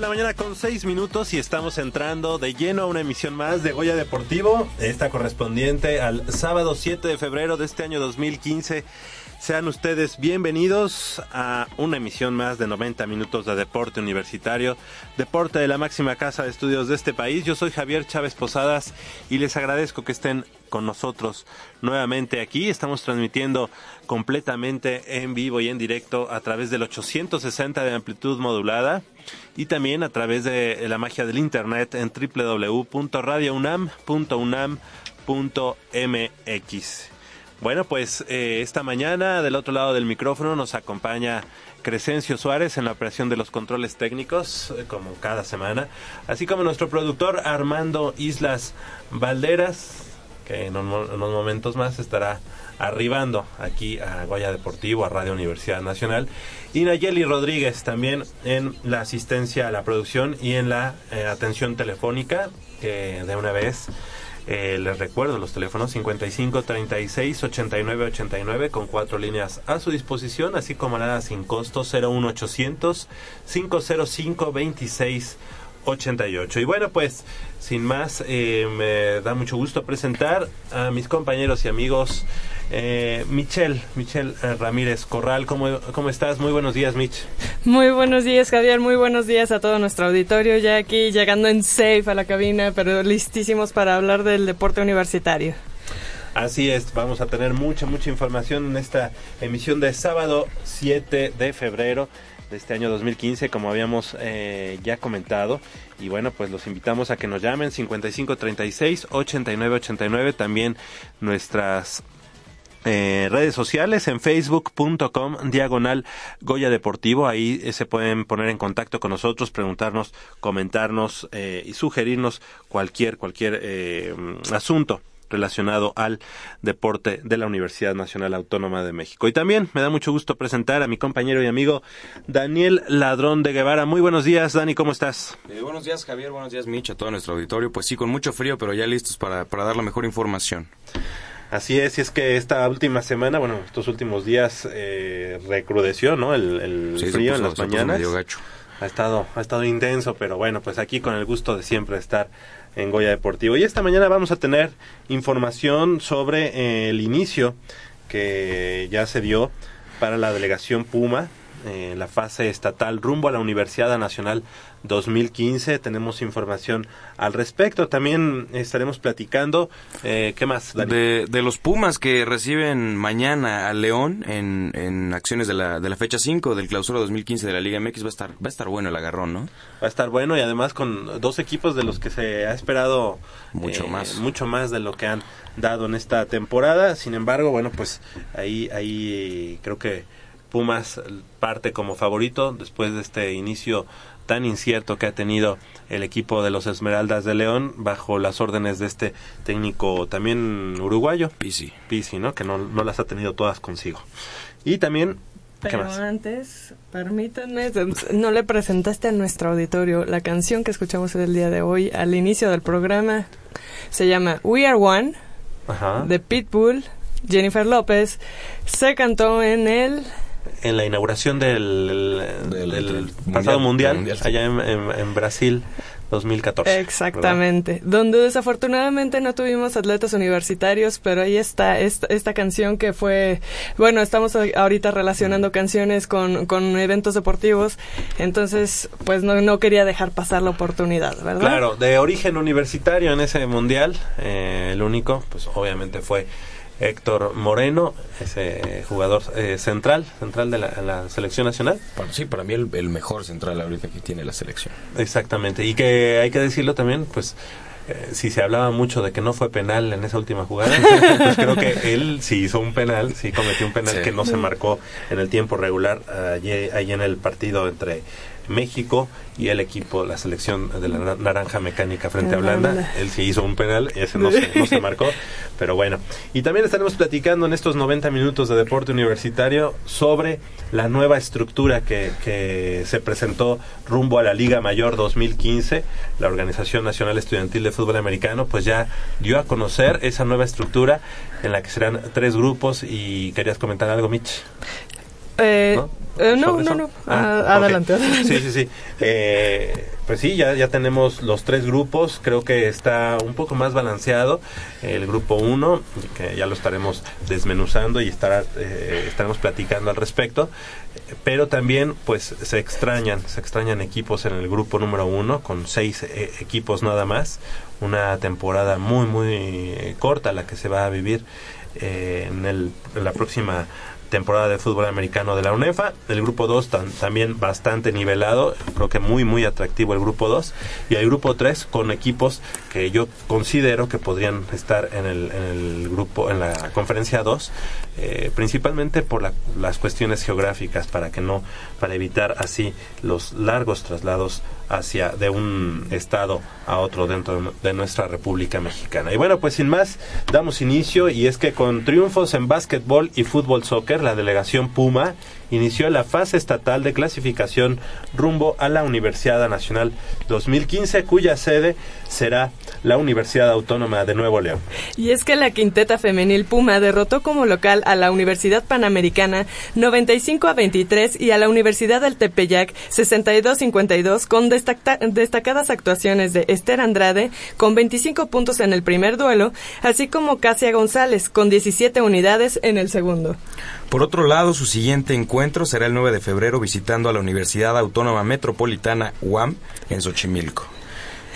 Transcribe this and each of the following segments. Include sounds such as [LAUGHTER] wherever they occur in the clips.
Mañana con seis minutos y estamos entrando de lleno a una emisión más de Goya Deportivo, esta correspondiente al sábado 7 de febrero de este año 2015. Sean ustedes bienvenidos a una emisión más de 90 minutos de deporte universitario, deporte de la máxima casa de estudios de este país. Yo soy Javier Chávez Posadas y les agradezco que estén con nosotros nuevamente aquí. Estamos transmitiendo completamente en vivo y en directo a través del 860 de amplitud modulada y también a través de la magia del internet en www.radiounam.unam.mx. Bueno, pues eh, esta mañana del otro lado del micrófono nos acompaña Crescencio Suárez en la operación de los controles técnicos, eh, como cada semana, así como nuestro productor Armando Islas Valderas, que en, unos momentos más estará arribando aquí a Goya Deportivo, a Radio Universidad Nacional, y Nayeli Rodríguez también en la asistencia a la producción y en la eh, atención telefónica, que de una vez eh, les recuerdo los teléfonos 55 36 89 89 con cuatro líneas a su disposición, así como nada sin costo 01800 505 26 88. Y bueno, pues sin más, eh, me da mucho gusto presentar a mis compañeros y amigos. Eh, Michelle, Michelle eh, Ramírez Corral, ¿cómo, ¿cómo estás? Muy buenos días, Mich. Muy buenos días, Javier. Muy buenos días a todo nuestro auditorio. Ya aquí llegando en safe a la cabina, pero listísimos para hablar del deporte universitario. Así es, vamos a tener mucha, mucha información en esta emisión de sábado 7 de febrero de este año 2015, como habíamos eh, ya comentado. Y bueno, pues los invitamos a que nos llamen 5536 8989, también nuestras eh, redes sociales en facebook.com diagonal Goya Deportivo. Ahí eh, se pueden poner en contacto con nosotros, preguntarnos, comentarnos y sugerirnos cualquier, cualquier asunto relacionado al deporte de la Universidad Nacional Autónoma de México. Y también me da mucho gusto presentar a mi compañero y amigo Daniel Ladrón de Guevara. Muy buenos días, Dani, ¿cómo estás? Eh, buenos días, Javier, buenos días, Mitch, a todo nuestro auditorio. Pues sí, con mucho frío, pero ya listos para, para dar la mejor información. Así es, y es que esta última semana, bueno, estos últimos días eh, recrudeció, ¿no? El, frío en las mañanas. gacho. ha estado, ha estado intenso, pero bueno, pues aquí con el gusto de siempre estar en Goya Deportivo. Y esta mañana vamos a tener información sobre eh, el inicio que ya se dio para la delegación Puma en la fase estatal rumbo a la Universidad Nacional 2015. Tenemos información al respecto. También estaremos platicando. Eh, ¿Qué más? De, de, los Pumas que reciben mañana al León en, en acciones de la, de la fecha 5 del clausura 2015 de la Liga MX. Va a estar, va a estar bueno el agarrón, ¿no? Va a estar bueno y además con dos equipos de los que se ha esperado mucho eh, más. Mucho más de lo que han dado en esta temporada. Sin embargo, bueno, pues ahí, ahí creo que Pumas parte como favorito después de este inicio tan incierto que ha tenido el equipo de los Esmeraldas de León bajo las órdenes de este técnico también uruguayo. Pisi. Pisi, ¿no? Que no, no las ha tenido todas consigo. Y también... Pero antes, permítanme, [LAUGHS] no le presentaste a nuestro auditorio la canción que escuchamos el día de hoy al inicio del programa. Se llama We Are One, de Pitbull, Jennifer López. Se cantó en el en la inauguración del, del, pasado mundial, allá en, Brasil 2014. Exactamente, donde desafortunadamente no tuvimos atletas universitarios, pero ahí está esta, esta canción que fue, bueno, estamos ahorita relacionando canciones con, con eventos deportivos, entonces pues no, no quería dejar pasar la oportunidad, ¿verdad? Claro, de origen universitario en ese mundial, eh, el único, pues obviamente fue Héctor Moreno, ese jugador eh, central, central de la, selección nacional. sí, para mí el, mejor central ahorita que tiene la selección. Exactamente, y que hay que decirlo también, pues eh, si se hablaba mucho de que no fue penal en esa última jugada, [LAUGHS] pues creo que él sí hizo un penal, sí cometió un penal que no se marcó en el tiempo regular allí, allí en el partido entre México y el equipo, la selección de la naranja mecánica frente a Holanda. Él sí hizo un penal, ese no se, no se [LAUGHS] marcó, pero bueno. Y también estaremos platicando en estos 90 minutos de deporte universitario sobre la nueva estructura que, que se presentó rumbo a la Liga Mayor 2015. La Organización Nacional Estudiantil de Fútbol Americano pues ya dio a conocer esa nueva estructura en la que serán tres grupos y querías comentar algo, Mitch. Eh, eh, ¿No? no, no, ah, ah, adelante, Sí, sí, sí. Eh, pues sí, ya, ya tenemos los tres grupos. Creo que está un poco más balanceado. El grupo 1, que ya lo estaremos desmenuzando y estará, estaremos platicando al respecto. Pero también, pues se extrañan, se extrañan equipos en el grupo número 1, con seis equipos nada más. Una temporada muy, muy corta la que se va a vivir en, el, en la próxima temporada de fútbol americano de la UNEFA. El grupo 2 también bastante nivelado, creo que muy, muy atractivo el grupo 2. Y el grupo 3 con equipos que yo considero que podrían estar en el, en el grupo, en la conferencia 2, eh, principalmente por las cuestiones geográficas, para que no, para evitar así los largos traslados hacia de un estado a otro dentro de nuestra República Mexicana. Y bueno, pues sin más, damos inicio y es que con triunfos en básquetbol y fútbol soccer, la delegación Puma inició la fase estatal de clasificación rumbo a la Universidad Nacional 2015, cuya sede será la Universidad Autónoma de Nuevo León. Y es que la quinteta femenil Puma derrotó como local a la Universidad Panamericana 95 a 23 y a la Universidad del Tepeyac 62-52 con destacadas actuaciones de Esther Andrade con 25 puntos en el primer duelo, así como Casia González con 17 unidades en el segundo. Por otro lado, su siguiente encuentro será el 9 de febrero visitando a la Universidad Autónoma Metropolitana UAM en Xochimilco.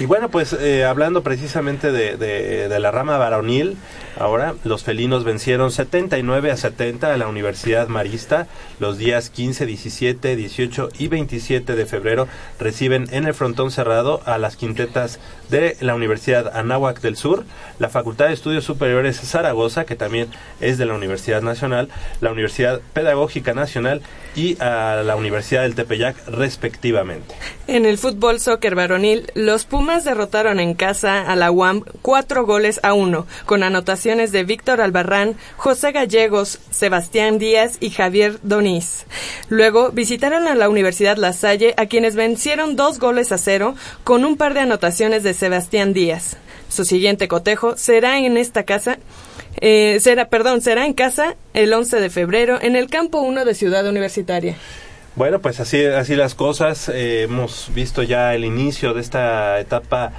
Y bueno, pues eh, hablando precisamente de, de, la rama varonil, ahora los felinos vencieron 79 a 70 a la Universidad Marista. Los días 15, 17, 18 y 27 de febrero reciben en el frontón cerrado a las quintetas de la Universidad Anáhuac del Sur, la Facultad de Estudios Superiores Zaragoza, que también es de la Universidad Nacional, la Universidad Pedagógica Nacional y a la Universidad del Tepeyac, respectivamente. En el fútbol soccer varonil, los Pumas derrotaron en casa a la UAM cuatro goles a uno, con anotaciones de Víctor Albarrán, José Gallegos, Sebastián Díaz y Javier Doniz. Luego visitaron a la Universidad La Salle, a quienes vencieron dos goles a cero, con un par de anotaciones de Sebastián Díaz. Su siguiente cotejo será en esta casa, eh, será, perdón, será en casa el 11 de febrero en el campo 1 de Ciudad Universitaria. Bueno, pues así, así las cosas. Eh, hemos visto ya el inicio de esta etapa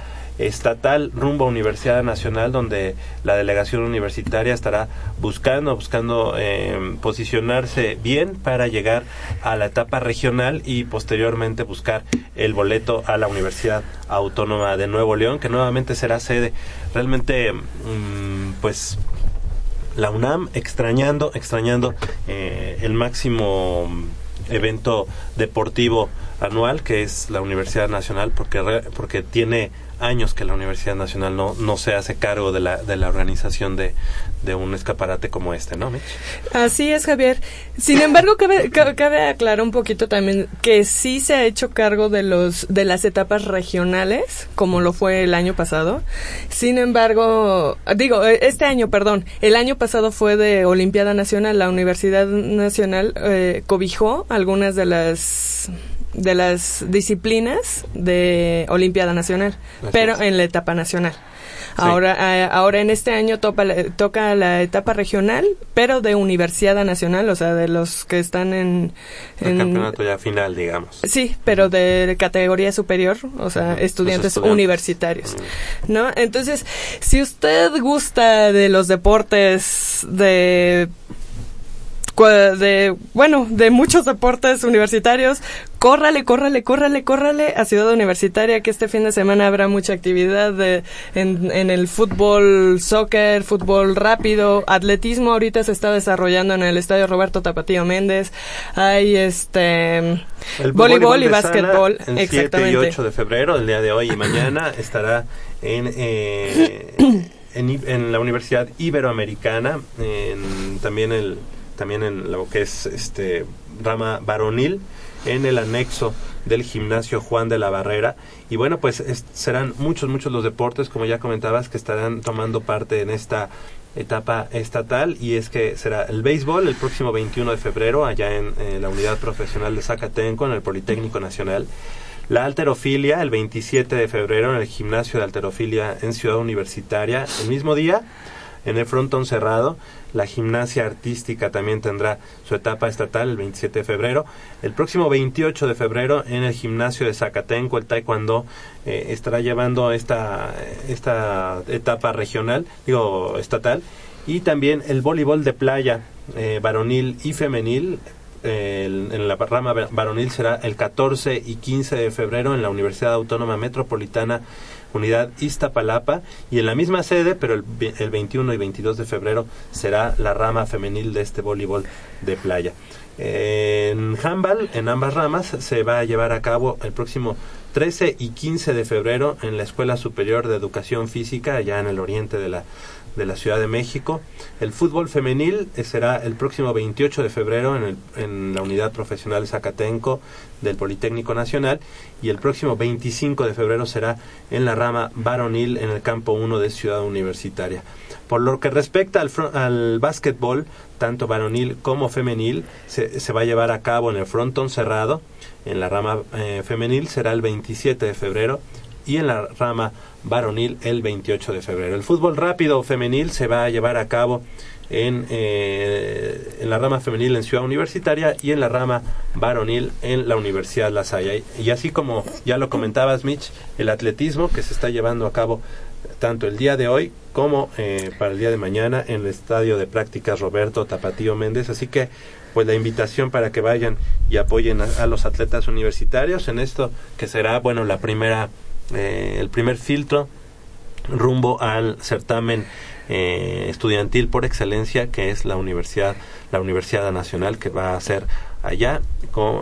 estatal rumbo a Universidad Nacional, donde la delegación universitaria estará buscando, buscando eh, posicionarse bien para llegar a la etapa regional y posteriormente buscar el boleto a la Universidad Autónoma de Nuevo León, que nuevamente será sede. Realmente, mm, pues la UNAM extrañando, extrañando eh, el máximo evento deportivo anual que es la Universidad Nacional porque porque tiene años que la Universidad Nacional no, no se hace cargo de la, de la organización de, de un escaparate como este, ¿no, Mitch? Así es, Javier. Sin embargo, cabe, cabe aclarar un poquito también que sí se ha hecho cargo de los de las etapas regionales, como lo fue el año pasado. Sin embargo, digo, este año, perdón, el año pasado fue de Olimpiada Nacional. La Universidad Nacional eh, cobijó algunas de las de las disciplinas de Olimpiada Nacional, pero en la etapa nacional. Ahora, eh, ahora en este año topa, toca la etapa regional, pero de Universidad Nacional, o sea, de los que están en... El campeonato ya final, digamos. Sí, pero de categoría superior, o sea, estudiantes, universitarios, ¿no? Entonces, si usted gusta de los deportes de de, bueno, de muchos deportes universitarios. Córrale, córrale, córrale, córrale a Ciudad Universitaria, que este fin de semana habrá mucha actividad de, en, en el fútbol, soccer, fútbol rápido, atletismo ahorita se está desarrollando en el Estadio Roberto Tapatío Méndez. Hay este voleibol y básquetbol. El 7 y 8 de febrero, el día de hoy y mañana, [COUGHS] estará en... Eh, [COUGHS] en, en, la Universidad Iberoamericana, en, también el también en lo que es este rama varonil en el anexo del gimnasio Juan de la Barrera. Y bueno pues serán muchos muchos los deportes como ya comentabas que estarán tomando parte en esta etapa estatal. Y es que será el béisbol el próximo 21 de febrero allá en, la unidad profesional de Zacatenco en el Politécnico Nacional. La alterofilia el 27 de febrero en el gimnasio de alterofilia en Ciudad Universitaria el mismo día en el frontón cerrado la gimnasia artística también tendrá su etapa estatal el 27 de febrero. El próximo 28 de febrero en el gimnasio de Zacatenco el taekwondo eh, estará llevando esta, esta etapa regional, digo estatal. Y también el voleibol de playa eh, varonil y femenil en la rama varonil será el 14 y 15 de febrero en la Universidad Autónoma Metropolitana unidad Iztapalapa y en la misma sede, pero el, el 21 y 22 de febrero será la rama femenil de este voleibol de playa. En handball, en ambas ramas, se va a llevar a cabo el próximo 13 y 15 de febrero en la Escuela Superior de Educación Física, allá en el oriente de la de la Ciudad de México. El fútbol femenil eh, será el próximo 28 de febrero en, el, en la unidad profesional Zacatenco del Politécnico Nacional y el próximo 25 de febrero será en la rama varonil en el campo 1 de Ciudad Universitaria. Por lo que respecta al, al básquetbol, tanto varonil como femenil, se, se, va a llevar a cabo en el frontón cerrado. En la rama eh, femenil será el 27 de febrero y en la rama varonil el 28 de febrero. El fútbol rápido femenil se va a llevar a cabo en, eh, en la rama femenil en Ciudad Universitaria y en la rama varonil en la Universidad La Salle. Y así como ya lo comentabas, Mitch, el atletismo que se está llevando a cabo tanto el día de hoy como eh, para el día de mañana en el Estadio de Prácticas Roberto Tapatío Méndez. Así que, pues la invitación para que vayan y apoyen a los atletas universitarios en esto que será, bueno, la primera eh, el primer filtro rumbo al certamen eh, estudiantil por excelencia que es la universidad la universidad nacional que va a ser allá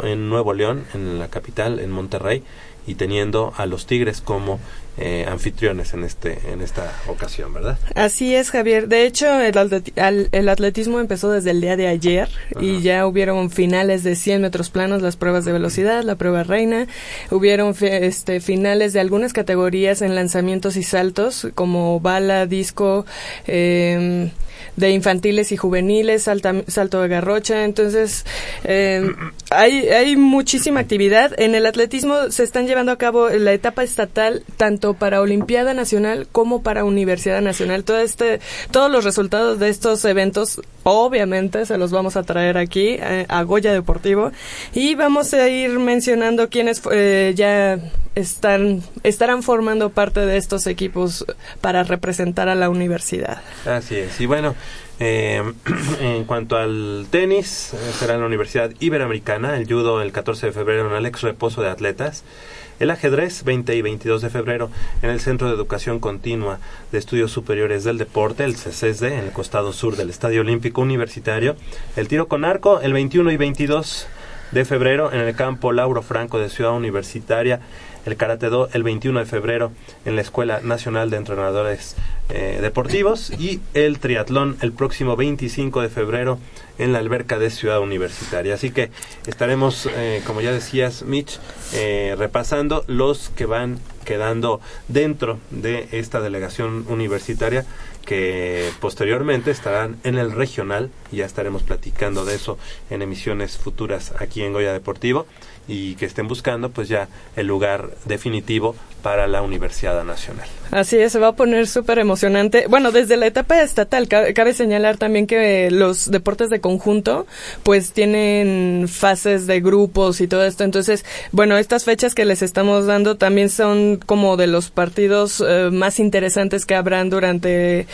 en Nuevo León en la capital en Monterrey y teniendo a los Tigres como eh, anfitriones en este en esta ocasión, ¿verdad? Así es, Javier. De hecho, el, atletismo empezó desde el día de ayer y ya hubieron finales de 100 metros planos, las pruebas de velocidad, la prueba reina, hubieron este, finales de algunas categorías en lanzamientos y saltos como bala, disco, eh, de infantiles y juveniles, salto de garrocha. Entonces, eh, hay, hay muchísima actividad. En el atletismo se están llevando a cabo la etapa estatal tanto para Olimpiada Nacional como para Universidad Nacional. Todo este, todos los resultados de estos eventos, obviamente, se los vamos a traer aquí eh, a Goya Deportivo y vamos a ir mencionando quiénes eh, ya están estarán formando parte de estos equipos para representar a la universidad. Así es. Y bueno, eh, [CLEARS THROAT] en cuanto al tenis, eh, será en la Universidad Iberoamericana, el judo el 14 de febrero en el ex reposo de atletas, el ajedrez 20 y 22 de febrero en el Centro de Educación Continua de Estudios Superiores del Deporte, el CCSD, en el costado sur del Estadio Olímpico Universitario, el tiro con arco el 21 y 22 de febrero en el campo Lauro Franco de Ciudad Universitaria, el Karate Do el 21 de febrero en la Escuela Nacional de Entrenadores eh, Deportivos y el Triatlón el próximo 25 de febrero en la alberca de Ciudad Universitaria. Así que estaremos, eh, como ya decías, Mitch, eh, repasando los que van quedando dentro de esta delegación universitaria que posteriormente estarán en el regional y ya estaremos platicando de eso en emisiones futuras aquí en Goya Deportivo y que estén buscando pues ya el lugar definitivo para la Universidad Nacional. Así es, se va a poner súper emocionante. Bueno, desde la etapa estatal, cabe señalar también que los deportes de conjunto, pues tienen fases de grupos y todo esto. Entonces, bueno, estas fechas que les estamos dando también son como de los partidos eh, más interesantes que habrán durante,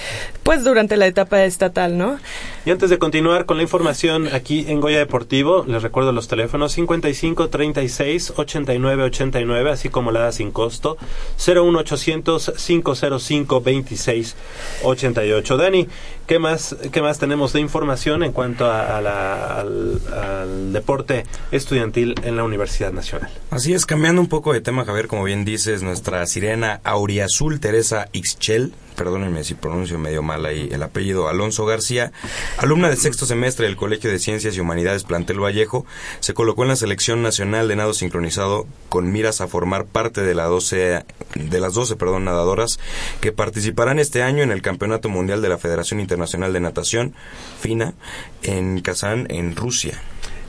pues durante la etapa estatal, ¿no? Y antes de continuar con la información aquí en Goya Deportivo, les recuerdo los teléfonos 55 36 89 89, así como la da sin costo 01800 505 26 88. Dani, ¿qué más, qué más tenemos de información en cuanto al, deporte estudiantil en la Universidad Nacional? Así es, cambiando un poco de tema, Javier, como bien dices, nuestra sirena auriazul Teresa Ixchel perdónenme si pronuncio medio mal ahí el apellido, Alonso García, alumna de sexto semestre del Colegio de Ciencias y Humanidades Plantel Vallejo, se colocó en la selección nacional de nado sincronizado con miras a formar parte de, la 12, de las 12 perdón, nadadoras que participarán este año en el Campeonato Mundial de la Federación Internacional de Natación, FINA, en Kazán, en Rusia.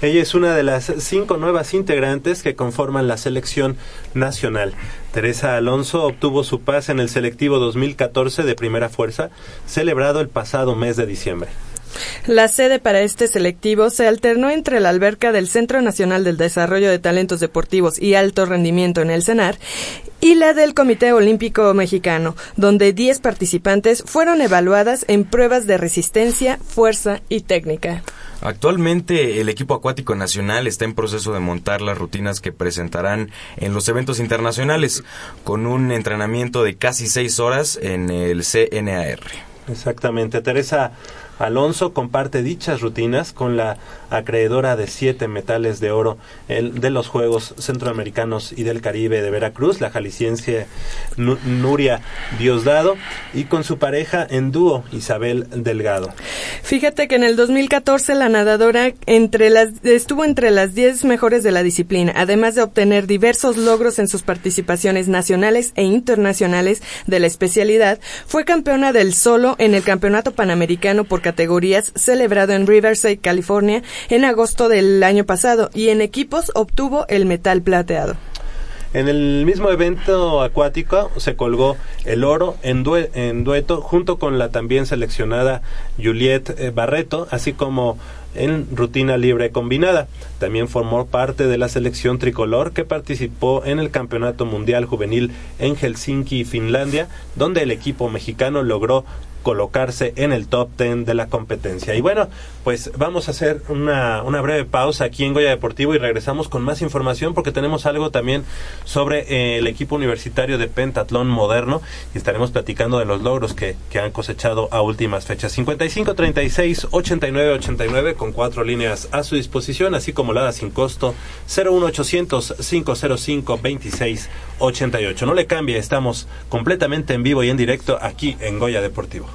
Ella es una de las cinco nuevas integrantes que conforman la selección nacional. Teresa Alonso obtuvo su pase en el selectivo 2014 de primera fuerza, celebrado el pasado mes de diciembre. La sede para este selectivo se alternó entre la alberca del Centro Nacional del Desarrollo de Talentos Deportivos y Alto Rendimiento en el CENAR y la del Comité Olímpico Mexicano, donde 10 participantes fueron evaluadas en pruebas de resistencia, fuerza y técnica. Actualmente el equipo acuático nacional está en proceso de montar las rutinas que presentarán en los eventos internacionales, con un entrenamiento de casi seis horas en el CNAR. Exactamente. Teresa Alonso comparte dichas rutinas con la acreedora de siete metales de oro de los Juegos Centroamericanos y del Caribe de Veracruz, la jalisciense Nuria Diosdado, y con su pareja en dúo, Isabel Delgado. Fíjate que en el 2014 la nadadora entre las, estuvo entre las diez mejores de la disciplina, además de obtener diversos logros en sus participaciones nacionales e internacionales de la especialidad, fue campeona del solo en el Campeonato Panamericano por categorías celebrado en Riverside, California, en agosto del año pasado y en equipos obtuvo el metal plateado. En el mismo evento acuático se colgó el oro en, dueto junto con la también seleccionada Juliette eh, Barreto, así como en rutina libre combinada. También formó parte de la selección tricolor que participó en el Campeonato Mundial Juvenil en Helsinki, Finlandia, donde el equipo mexicano logró colocarse en el top 10 de la competencia. Y bueno, pues vamos a hacer una, una breve pausa aquí en Goya Deportivo y regresamos con más información porque tenemos algo también sobre eh, el equipo universitario de pentatlón moderno y estaremos platicando de los logros que, que han cosechado a últimas fechas. 55 36 89 89 con cuatro líneas a su disposición, así como la sin costo 01800 505 26 88. No le cambie, estamos completamente en vivo y en directo aquí en Goya Deportivo.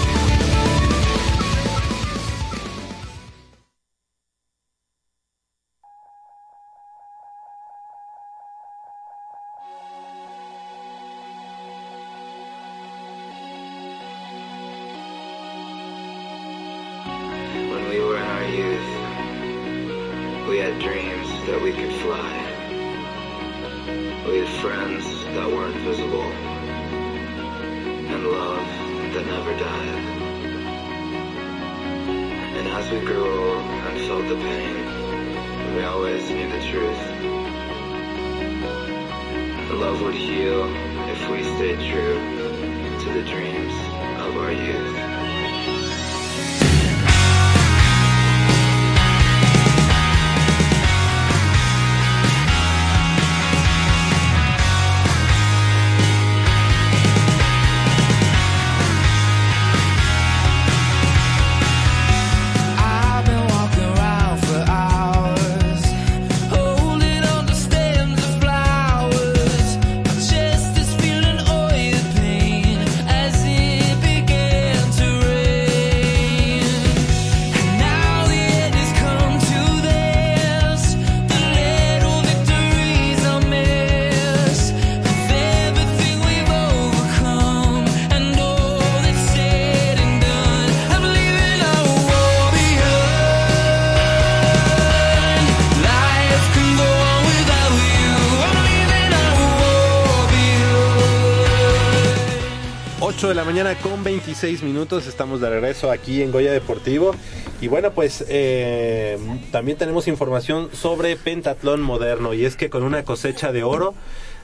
Never. And as we grew old and felt the pain, we always knew the truth. Love would heal if we stayed true to the dreams of our youth. Mañana con 26 minutos, estamos de regreso aquí en Goya Deportivo. Y bueno, pues eh, también tenemos información sobre pentatlón moderno y es que con una cosecha de oro,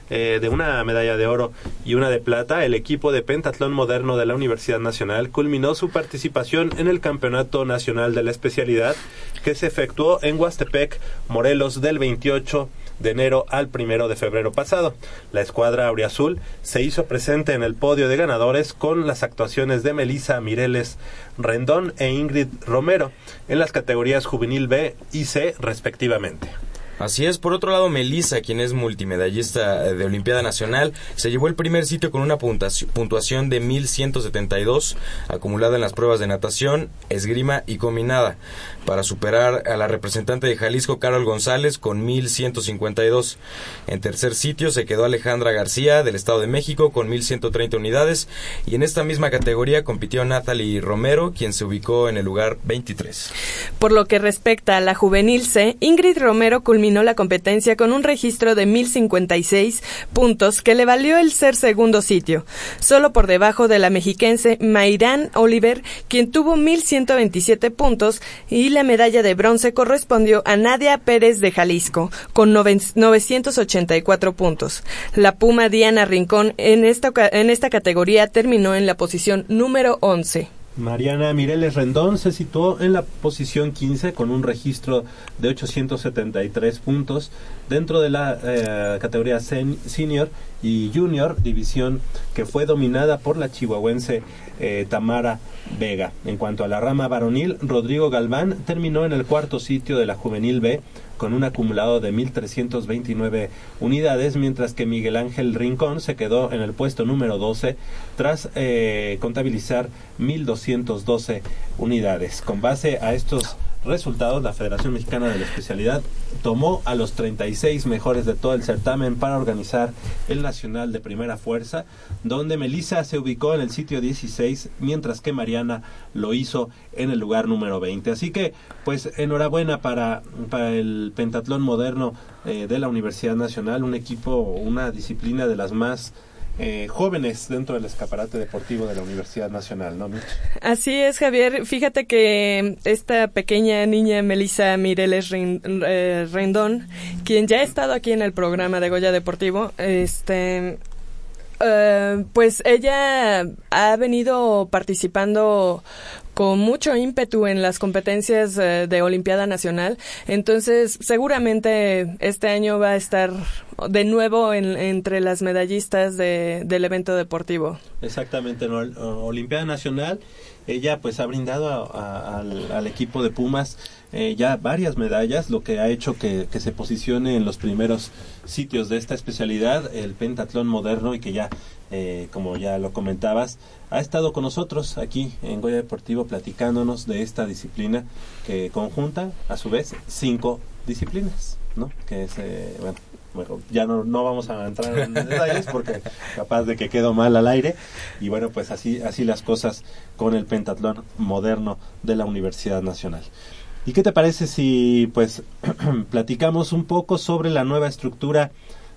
eh, de una medalla de oro y una de plata, el equipo de pentatlón moderno de la Universidad Nacional culminó su participación en el Campeonato Nacional de la Especialidad que se efectuó en Huastepec, Morelos, del 28 de enero al primero de febrero pasado. La escuadra auriazul se hizo presente en el podio de ganadores con las actuaciones de Melissa Mireles Rendón e Ingrid Romero en las categorías juvenil B y C respectivamente. Así es, por otro lado, Melissa, quien es multimedallista de Olimpiada Nacional, se llevó el primer sitio con una puntuaci- puntuación de 1172 acumulada en las pruebas de natación, esgrima y combinada, para superar a la representante de Jalisco, Carol González, con 1152. En tercer sitio se quedó Alejandra García, del Estado de México, con 1130 unidades, y en esta misma categoría compitió Natalie Romero, quien se ubicó en el lugar 23. Por lo que respecta a la juvenil C, Ingrid Romero culminó la competencia con un registro de 1056 puntos que le valió el ser segundo sitio, solo por debajo de la mexiquense Mayrán Oliver, quien tuvo 1127 puntos y la medalla de bronce correspondió a Nadia Pérez de Jalisco con noven- 984 puntos. La Puma Diana Rincón en esta, en esta categoría terminó en la posición número 11. Mariana Mireles Rendón se situó en la posición 15 con un registro de 873 puntos dentro de la eh, categoría sen- senior y junior, división que fue dominada por la chihuahuense eh, Tamara Vega. En cuanto a la rama varonil, Rodrigo Galván terminó en el cuarto sitio de la juvenil B con un acumulado de 1.329 unidades, mientras que Miguel Ángel Rincón se quedó en el puesto número 12 tras eh, contabilizar 1.212 unidades. Con base a estos resultados, la Federación Mexicana de la Especialidad tomó a los 36 mejores de todo el certamen para organizar el Nacional de Primera Fuerza, donde Melissa se ubicó en el sitio 16, mientras que Mariana lo hizo en el lugar número 20. Así que, pues, enhorabuena para, para el pentatlón moderno eh, de la Universidad Nacional, un equipo, una disciplina de las más eh, jóvenes dentro del escaparate deportivo de la Universidad Nacional, ¿no, Mitch? Así es, Javier. Fíjate que esta pequeña niña Melissa Mireles eh, Rendón, quien ya ha estado aquí en el programa de Goya Deportivo, este, eh, pues ella ha venido participando con mucho ímpetu en las competencias eh, de Olimpiada Nacional. Entonces, seguramente este año va a estar de nuevo en- entre las medallistas de- del evento deportivo. Exactamente, en Ol- Olimpiada Nacional, ella pues ha brindado a- a- al, equipo de Pumas eh, ya varias medallas, lo que ha hecho que se posicione en los primeros sitios de esta especialidad, el pentatlón moderno, y que ya, eh, como ya lo comentabas, ha estado con nosotros aquí en Goya Deportivo platicándonos de esta disciplina que conjunta, a su vez, cinco disciplinas, ¿no? Que es, eh, bueno, bueno, ya no, no vamos a entrar en [LAUGHS] detalles porque capaz de que quedó mal al aire y bueno pues así así las cosas con el pentatlón moderno de la Universidad Nacional. ¿Y qué te parece si pues [CLEARS THROAT] platicamos un poco sobre la nueva estructura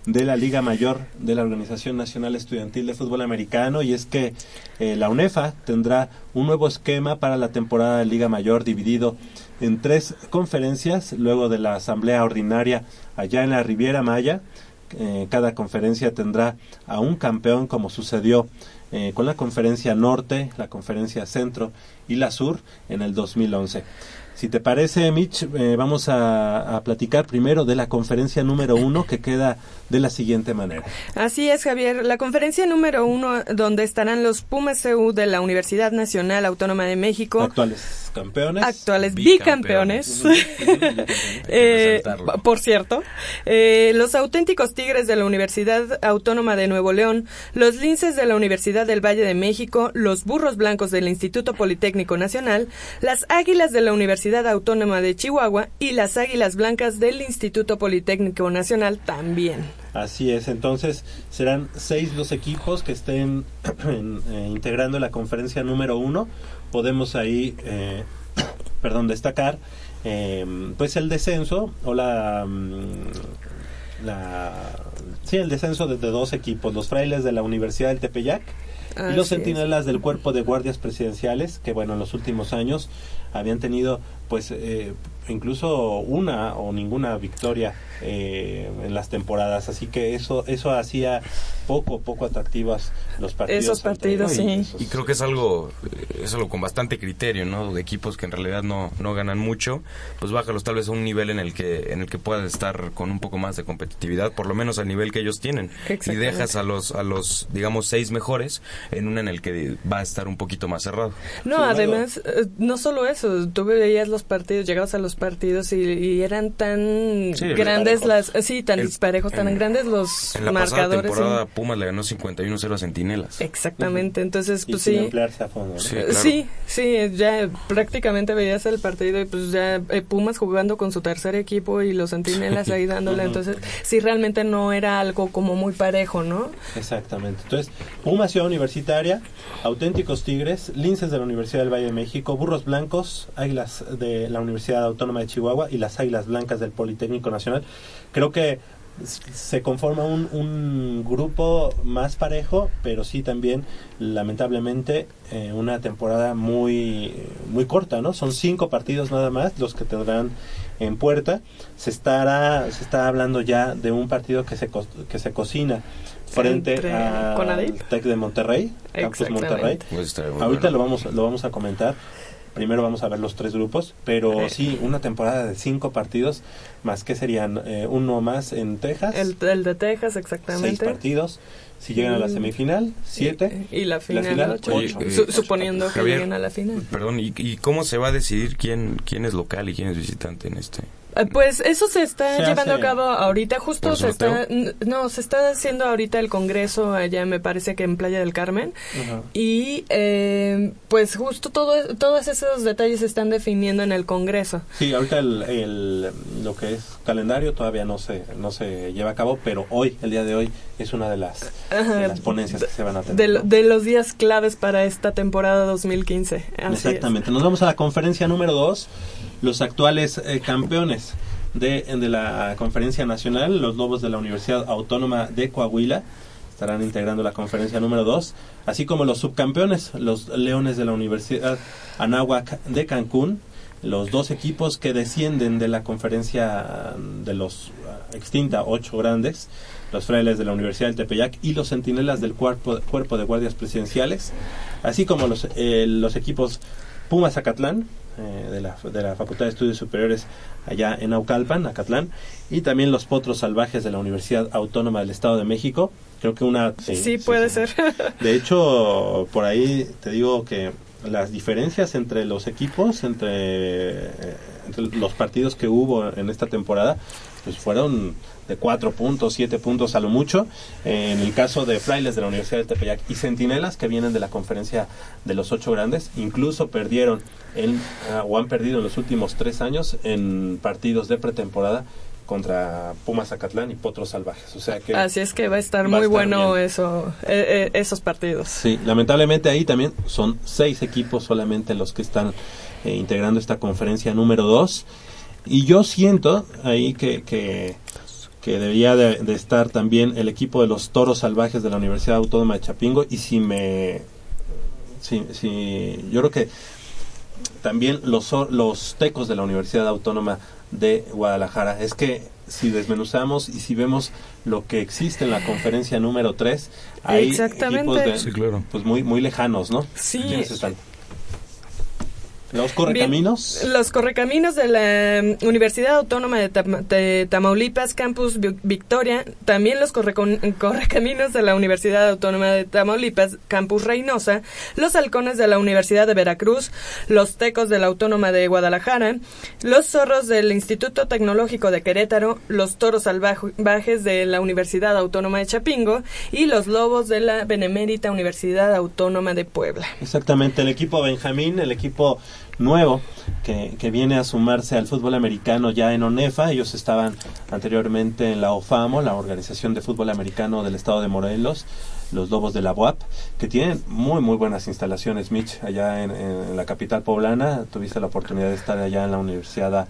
de la Liga Mayor de la Organización Nacional Estudiantil de Fútbol Americano y es que eh, la UNEFA tendrá un nuevo esquema para la temporada de Liga Mayor dividido en tres conferencias luego de la asamblea ordinaria allá en la Riviera Maya. Eh, cada conferencia tendrá a un campeón como sucedió eh, con la conferencia norte, la conferencia centro y la sur en el 2011. Si te parece, Mitch, eh, vamos a, a platicar primero de la conferencia número uno que queda de la siguiente manera. Así es, Javier. La conferencia número uno, donde estarán los Pumas CU de la Universidad Nacional Autónoma de México, Actuales campeones. actuales bicampeones, [LAUGHS] Eh, por cierto, eh, los auténticos Tigres de la Universidad Autónoma de Nuevo León, los Linces de la Universidad del Valle de México, los Burros Blancos del Instituto Politécnico Nacional, las Águilas de la Universidad Autónoma de Chihuahua y las Águilas Blancas del Instituto Politécnico Nacional también. Así es, entonces serán seis los equipos que estén [CLEARS THROAT] en- eh, integrando la conferencia número uno. Podemos ahí, eh, [CLEARS THROAT] perdón, destacar eh, pues el descenso o la, mm, la sí el descenso de, de dos equipos, los frailes de la Universidad del Tepeyac y los Así es. centinelas del cuerpo de guardias presidenciales que bueno en los últimos años habían tenido pues eh, incluso una o ninguna victoria eh, en las temporadas así que eso eso hacía poco poco atractivas los partidos Esos partidos, sí. esos- Y creo que es algo, eh, es algo con bastante criterio, ¿no? De equipos que en realidad no, no ganan mucho, pues bájalos tal vez a un nivel en el que en el que puedan estar con un poco más de competitividad, por lo menos al nivel que ellos tienen. Y dejas a los, a los, digamos, seis mejores en uno en el que va a estar un poquito más cerrado. No, Sin además, eh, no solo eso, tú veías los partidos, llegabas a los partidos y, y eran tan Sí, grandes disparejos. las, sí, tan El- disparejos, tan en- grandes los En la pasada marcadores. temporada sí. Pumas le ganó 51-0 a Centinelas. Exactamente, entonces, y pues sin sí. emplearse a fondo ¿no? Sí. Eh, claro. Sí, sí, ya prácticamente veías el partido y pues ya eh, Pumas jugando con su tercer equipo y los centinelas ahí dándole, entonces sí realmente no era algo como muy parejo, ¿no? Exactamente. Entonces, Puma Ciudad Universitaria, Auténticos Tigres, Linces de la Universidad del Valle de México, Burros Blancos, Águilas de la Universidad Autónoma de Chihuahua y las Águilas Blancas del Politécnico Nacional. Creo que se conforma un, un grupo más parejo, pero sí también, lamentablemente, eh, una temporada muy, muy corta, ¿no? Son cinco partidos nada más los que tendrán en puerta. Se estará, se está hablando ya de un partido que se, co- que se cocina frente Entre Conadip. Tec de Monterrey, Campus. Monterrey. Pues Ahorita bueno. lo vamos, lo vamos a comentar. Primero vamos a ver los tres grupos, pero Eh. sí, una temporada de cinco partidos, más que serían eh, uno más en Texas, El, el de Texas, seis exactamente. partidos. Si llegan a la Mm. semifinal, siete. Y, y la final, final, ocho. ocho. Su- Oye, suponiendo que Javier, lleguen a la final. Perdón, ¿y, y cómo se va a decidir quién, quién es local y quién es visitante en este? Eh, Pues eso se está Se llevando a cabo ahorita, justo ¿Por se está, no, se está haciendo ahorita el congreso allá, me parece que en Playa del Carmen, y eh, pues justo todo, todos esos detalles se están definiendo en el congreso. Sí, ahorita el, el- lo que es calendario todavía no se, no se lleva a cabo, pero hoy, el día de hoy, es una de las, Ajá. de las ponencias que se van a tener. De, lo- ¿no? de los días claves para esta temporada 2015. Así es. Exactamente. Nos vamos a la conferencia número 2, los actuales eh, campeones de, de la conferencia nacional, los Lobos de la Universidad Autónoma de Coahuila. estarán integrando la conferencia número 2, así como los subcampeones, los Leones de la Universidad Anáhuac de Cancún, los dos equipos que descienden de la conferencia de los ah, extinta ocho grandes, los frailes de la Universidad del Tepeyac y los centinelas del cuerpo, cuerpo de guardias presidenciales, así como los, eh, los equipos Pumas Acatlán, eh, de, la, de la Facultad de Estudios Superiores allá en Aucalpan, Acatlán, y también los Potros Salvajes de la Universidad Autónoma del Estado de México. Creo que una... Sí, puede ser. [LAUGHS] De hecho, por ahí te digo que las diferencias entre los equipos, entre, eh, entre los partidos que hubo en esta temporada, pues fueron de cuatro puntos, siete puntos a lo mucho. Eh, en el caso de Frailes de la Universidad de Tepeyac y Centinelas, que vienen de la conferencia de los ocho grandes, incluso perdieron en, ah, o han perdido en los últimos tres años en partidos de pretemporada contra Pumas Acatlán y Potros Salvajes. O sea que Así es que va a estar Va a muy estar bueno bien. eso, eh, eh, esos partidos. Sí, lamentablemente ahí también son seis equipos solamente los que están eh, integrando esta conferencia número dos. Y yo siento ahí que, que, que debería de, de estar también el equipo de los Toros Salvajes de la Universidad Autónoma de Chapingo. Y si me... Si, si, yo creo que también los, los tecos de la Universidad Autónoma de Guadalajara. Es que si desmenuzamos y si vemos lo que existe en la conferencia número 3, hay equipos de, Sí, claro. pues muy muy lejanos, ¿no? Sí. ¿Quiénes están? Los correcaminos. Bien, los correcaminos de la mm, Universidad Autónoma de, Tama- de Tamaulipas, Campus Vi- Victoria, también los correcaminos de la Universidad Autónoma de Tamaulipas, Campus Reynosa, los halcones de la Universidad de Veracruz, los tecos de la Autónoma de Guadalajara, los zorros del Instituto Tecnológico de Querétaro, los toros salvajes de la Universidad Autónoma de Chapingo. Y los lobos de la Benemérita Universidad Autónoma de Puebla. Exactamente, el equipo Benjamín, el equipo nuevo que, que viene a sumarse al fútbol americano ya en ONEFA. Ellos estaban anteriormente en la OFAMO, la Organización de Fútbol Americano del Estado de Morelos, los Lobos de la UAP, que tienen muy, muy buenas instalaciones, Mitch, allá en, en la capital poblana. Tuviste la oportunidad de estar allá en la universidad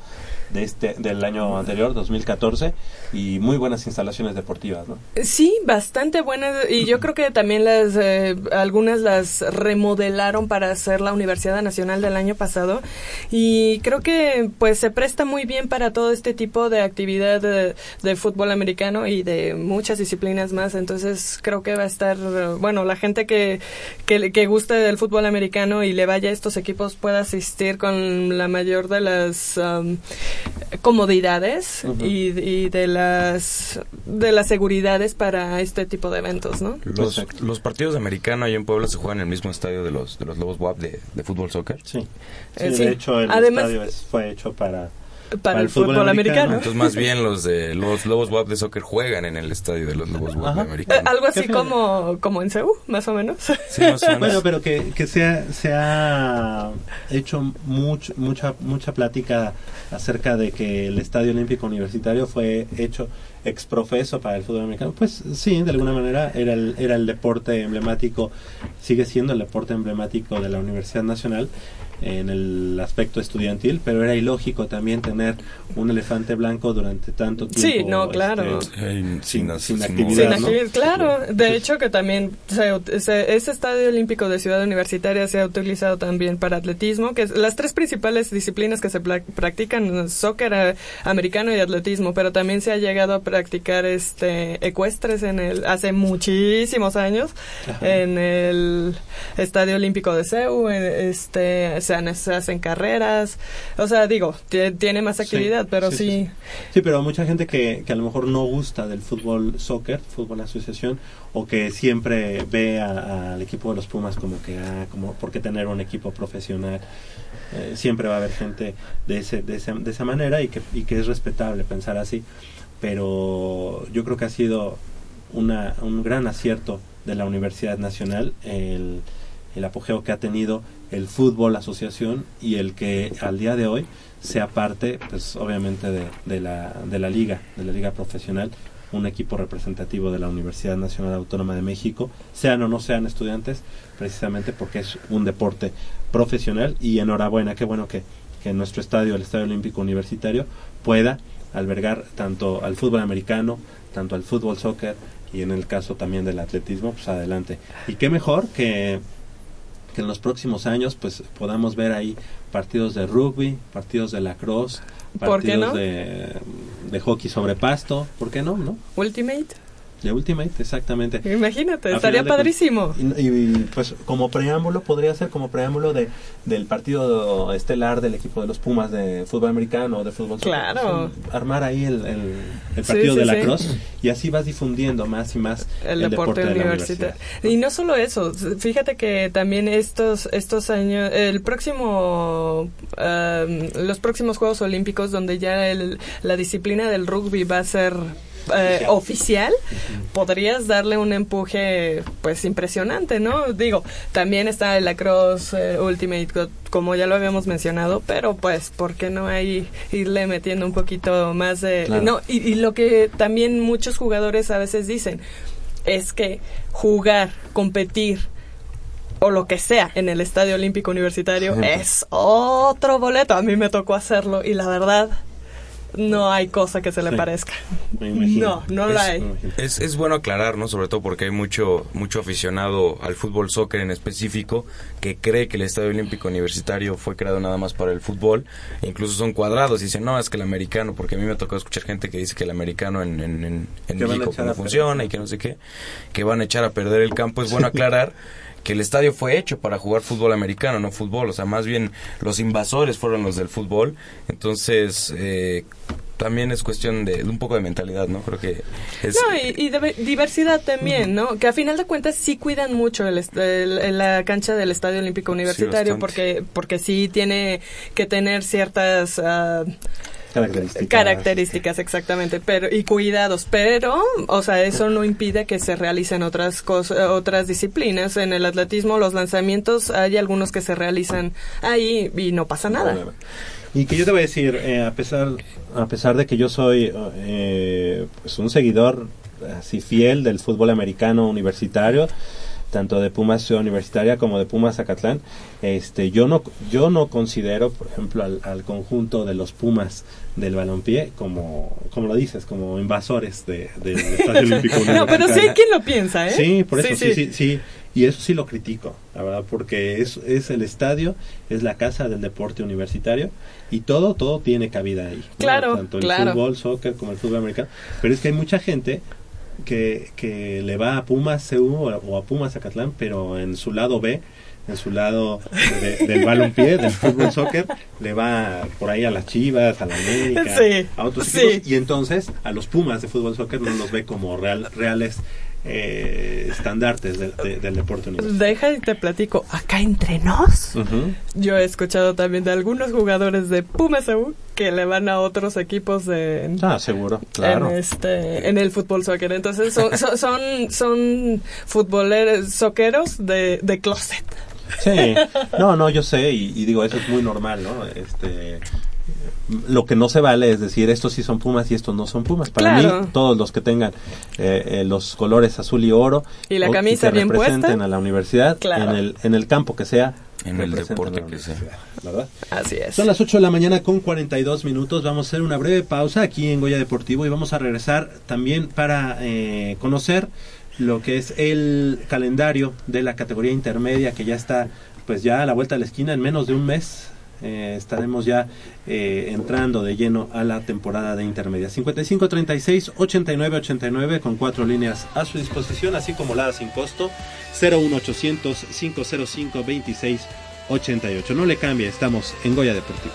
de este del año anterior, 2014, y muy buenas instalaciones deportivas, ¿no? Sí, bastante buenas y yo creo que también las eh, algunas las remodelaron para hacer la Universidad Nacional del año pasado y creo que pues se presta muy bien para todo este tipo de actividad de, de fútbol americano y de muchas disciplinas más, entonces creo que va a estar eh, bueno, la gente que que, que guste del fútbol americano y le vaya a estos equipos pueda asistir con la mayor de las um, comodidades y, y de las de las seguridades para este tipo de eventos, ¿no? Los, los partidos de americano ahí en Puebla se juegan en el mismo estadio de los de los Lobos WAP de, de fútbol soccer. Sí. Eh, Sí, sí. de hecho el Además- estadio es- fue hecho para Para, el fútbol, americano. Entonces más bien los de los Lobos WAP de soccer juegan en el estadio de los Lobos WAP de Ajá. Eh, americano. algo así como como en Ceú, más o menos. Sí, más o menos. Bueno, pero que, que se, ha, se ha hecho much- mucha mucha plática acerca de que el Estadio Olímpico Universitario fue hecho exprofeso para el fútbol americano. Pues sí, de alguna manera era el, era el deporte emblemático, sigue siendo el deporte emblemático de la Universidad Nacional en el aspecto estudiantil, pero era ilógico también tener un elefante blanco durante tanto tiempo. Sí, no, claro. este, Sin, sin- sin sin actividad, Sin ¿no? actividad, claro. De Sí. hecho que también se- se- ese estadio olímpico de Ciudad Universitaria se ha utilizado también para atletismo, que es- las tres principales disciplinas que se pla- practican soccer, eh, americano y atletismo, pero también se ha llegado a practicar este ecuestres en el hace muchísimos años Ajá. en el Estadio Olímpico de en este se, han- se hacen carreras, o sea, digo, tie- tiene más Sí, actividad, pero sí, sí, sí, Sí, pero mucha gente que, que a lo mejor no gusta del fútbol soccer, fútbol asociación, o que siempre ve al equipo de los Pumas como que, ah, como, ¿por qué tener un equipo profesional? Eh, siempre va a haber gente de, ese, de, esa, de esa manera y que, y que es respetable pensar así, pero yo creo que ha sido una, un gran acierto de la Universidad Nacional el, el apogeo que ha tenido el fútbol asociación y el que al día de hoy sea parte, pues obviamente de, de la, de la liga, de la liga profesional, un equipo representativo de la Universidad Nacional Autónoma de México, sean o no sean estudiantes, precisamente porque es un deporte profesional y enhorabuena, qué bueno que, que nuestro estadio, el Estadio Olímpico Universitario, pueda albergar tanto al fútbol americano, tanto al fútbol soccer y en el caso también del atletismo, pues adelante. Y qué mejor que, que en los próximos años pues podamos ver ahí partidos de rugby, partidos de lacrosse, ¿Por qué partidos no? de, de hockey sobre pasto, ¿por qué no? no? Ultimate. De Ultimate, exactamente. Imagínate, A estaría padrísimo. Y, y, pues como preámbulo, podría ser como preámbulo de del partido estelar del equipo de los Pumas de fútbol americano o de fútbol. Claro. Un- armar ahí el, el, el Sí, partido sí, de sí. la cross y así vas difundiendo más y más el, deporte, universitario. Y no solo eso, fíjate que también estos estos años, el próximo, um, los próximos Juegos Olímpicos, donde ya el- la disciplina del rugby va a ser eh, oficial, podrías darle un empuje pues impresionante, ¿no? Digo, también está el lacrosse eh, Ultimate, co- como ya lo habíamos mencionado, pero pues, ¿por qué no ahí irle metiendo un poquito más de... Claro. No, y, y lo que también muchos jugadores a veces dicen es que jugar, competir o lo que sea en el Estadio Olímpico Universitario Siempre. es otro boleto. A mí me tocó hacerlo y la verdad no hay cosa que se le Sí. parezca. Me imagino. No, no la Es- hay. me imagino. Es, es bueno aclarar, ¿no? Sobre todo porque hay mucho mucho aficionado al fútbol soccer en específico que cree que el Estadio Olímpico Universitario fue creado nada más para el fútbol. E incluso son cuadrados y dicen, no, es que el americano, porque a mí me ha tocado escuchar gente que dice que el americano en, en, en, en México no funciona y que no sé qué, que van a echar a perder el campo. Es bueno [LAUGHS] aclarar que el estadio fue hecho para jugar fútbol americano, no fútbol. O sea, más bien los invasores fueron los del fútbol. Entonces, eh, también es cuestión de, de un poco de mentalidad, ¿no? Creo que es... No, y, y de- diversidad también, ¿no? Que a final de cuentas sí cuidan mucho el, el- la cancha del Estadio Olímpico Universitario porque porque sí tiene que tener ciertas ah, Características. características exactamente, pero y cuidados, pero o sea, eso no impide que se realicen otras cosas, otras disciplinas. En el atletismo los lanzamientos hay algunos que se realizan ahí y no pasa nada. Y que yo te voy a decir, eh, a pesar a pesar de que yo soy eh, pues un seguidor así fiel del fútbol americano universitario, tanto de Pumas Ciudad Universitaria como de Pumas Zacatlán, este, yo no yo no considero, por ejemplo, al, al conjunto de los Pumas del balompié como como lo dices, como invasores de, del [LAUGHS] Estadio Olímpico No, pero sí hay quien lo piensa, ¿eh? Sí, por eso sí, sí, sí. Y eso sí lo critico, la verdad, porque es, es el estadio, es la casa del deporte universitario y todo, todo tiene cabida ahí. ¿no? Claro, Tanto el claro. fútbol, soccer como el fútbol americano. Pero es que hay mucha gente que, que le va a Pumas CU o, a Pumas Zacatlán, pero en su lado B, en su lado de- del balompié, del fútbol soccer, le va por ahí a las Chivas, a la América, Sí, a otros sí. equipos, y entonces a los Pumas de fútbol soccer no los ve como real, reales eh, estandartes de- de- del deporte universitario. Deja y te platico, acá entre nos. Yo he escuchado también de algunos jugadores de Pumas que le van a otros equipos de Ah, seguro, claro. en este en el fútbol soccer. Entonces son son son, son futboleros soqueros de, de closet. Sí, [LAUGHS] no, no, yo sé y, y digo, eso es muy normal, ¿no? Este, lo que no se vale es decir, estos sí son Pumas y estos no son Pumas. Para Claro. mí, todos los que tengan eh, eh, los colores azul y oro Y la o- camisa que bien representen puesta. a la universidad Claro. en el en el campo que sea, En el deporte que sea. ¿verdad? Así es. Son las 8 de la mañana con 42 minutos. Vamos a hacer una breve pausa aquí en Goya Deportivo y vamos a regresar también para eh, conocer lo que es el calendario de la categoría intermedia que ya está pues ya a la vuelta de la esquina en menos de un mes. Eh, estaremos ya eh, entrando de lleno a la temporada de intermedia. 55 36 89 89 con cuatro líneas a su disposición, así como la sin costo 01800 505 26 88. No le cambie, estamos en Goya Deportivo.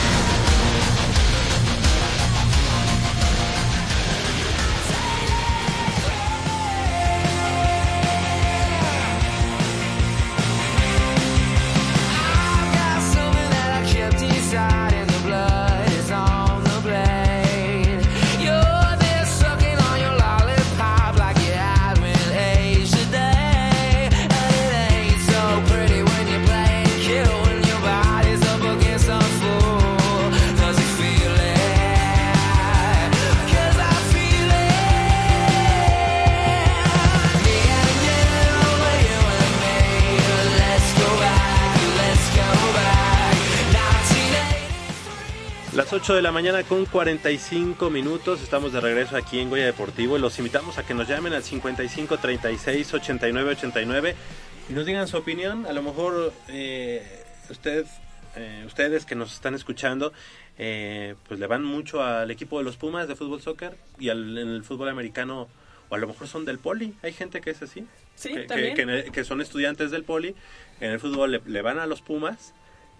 8 de la mañana con 45 minutos. Estamos de regreso aquí en Goya Deportivo y los invitamos a que nos llamen al 55 36 89 89 y nos digan su opinión. A lo mejor eh, usted, eh, ustedes que nos están escuchando, eh, pues le van mucho al equipo de los Pumas de fútbol soccer y al, en el fútbol americano, o a lo mejor son del poli. Hay gente que es así. Sí, que, también. que- que- que son estudiantes del poli. En el fútbol le, le van a los Pumas.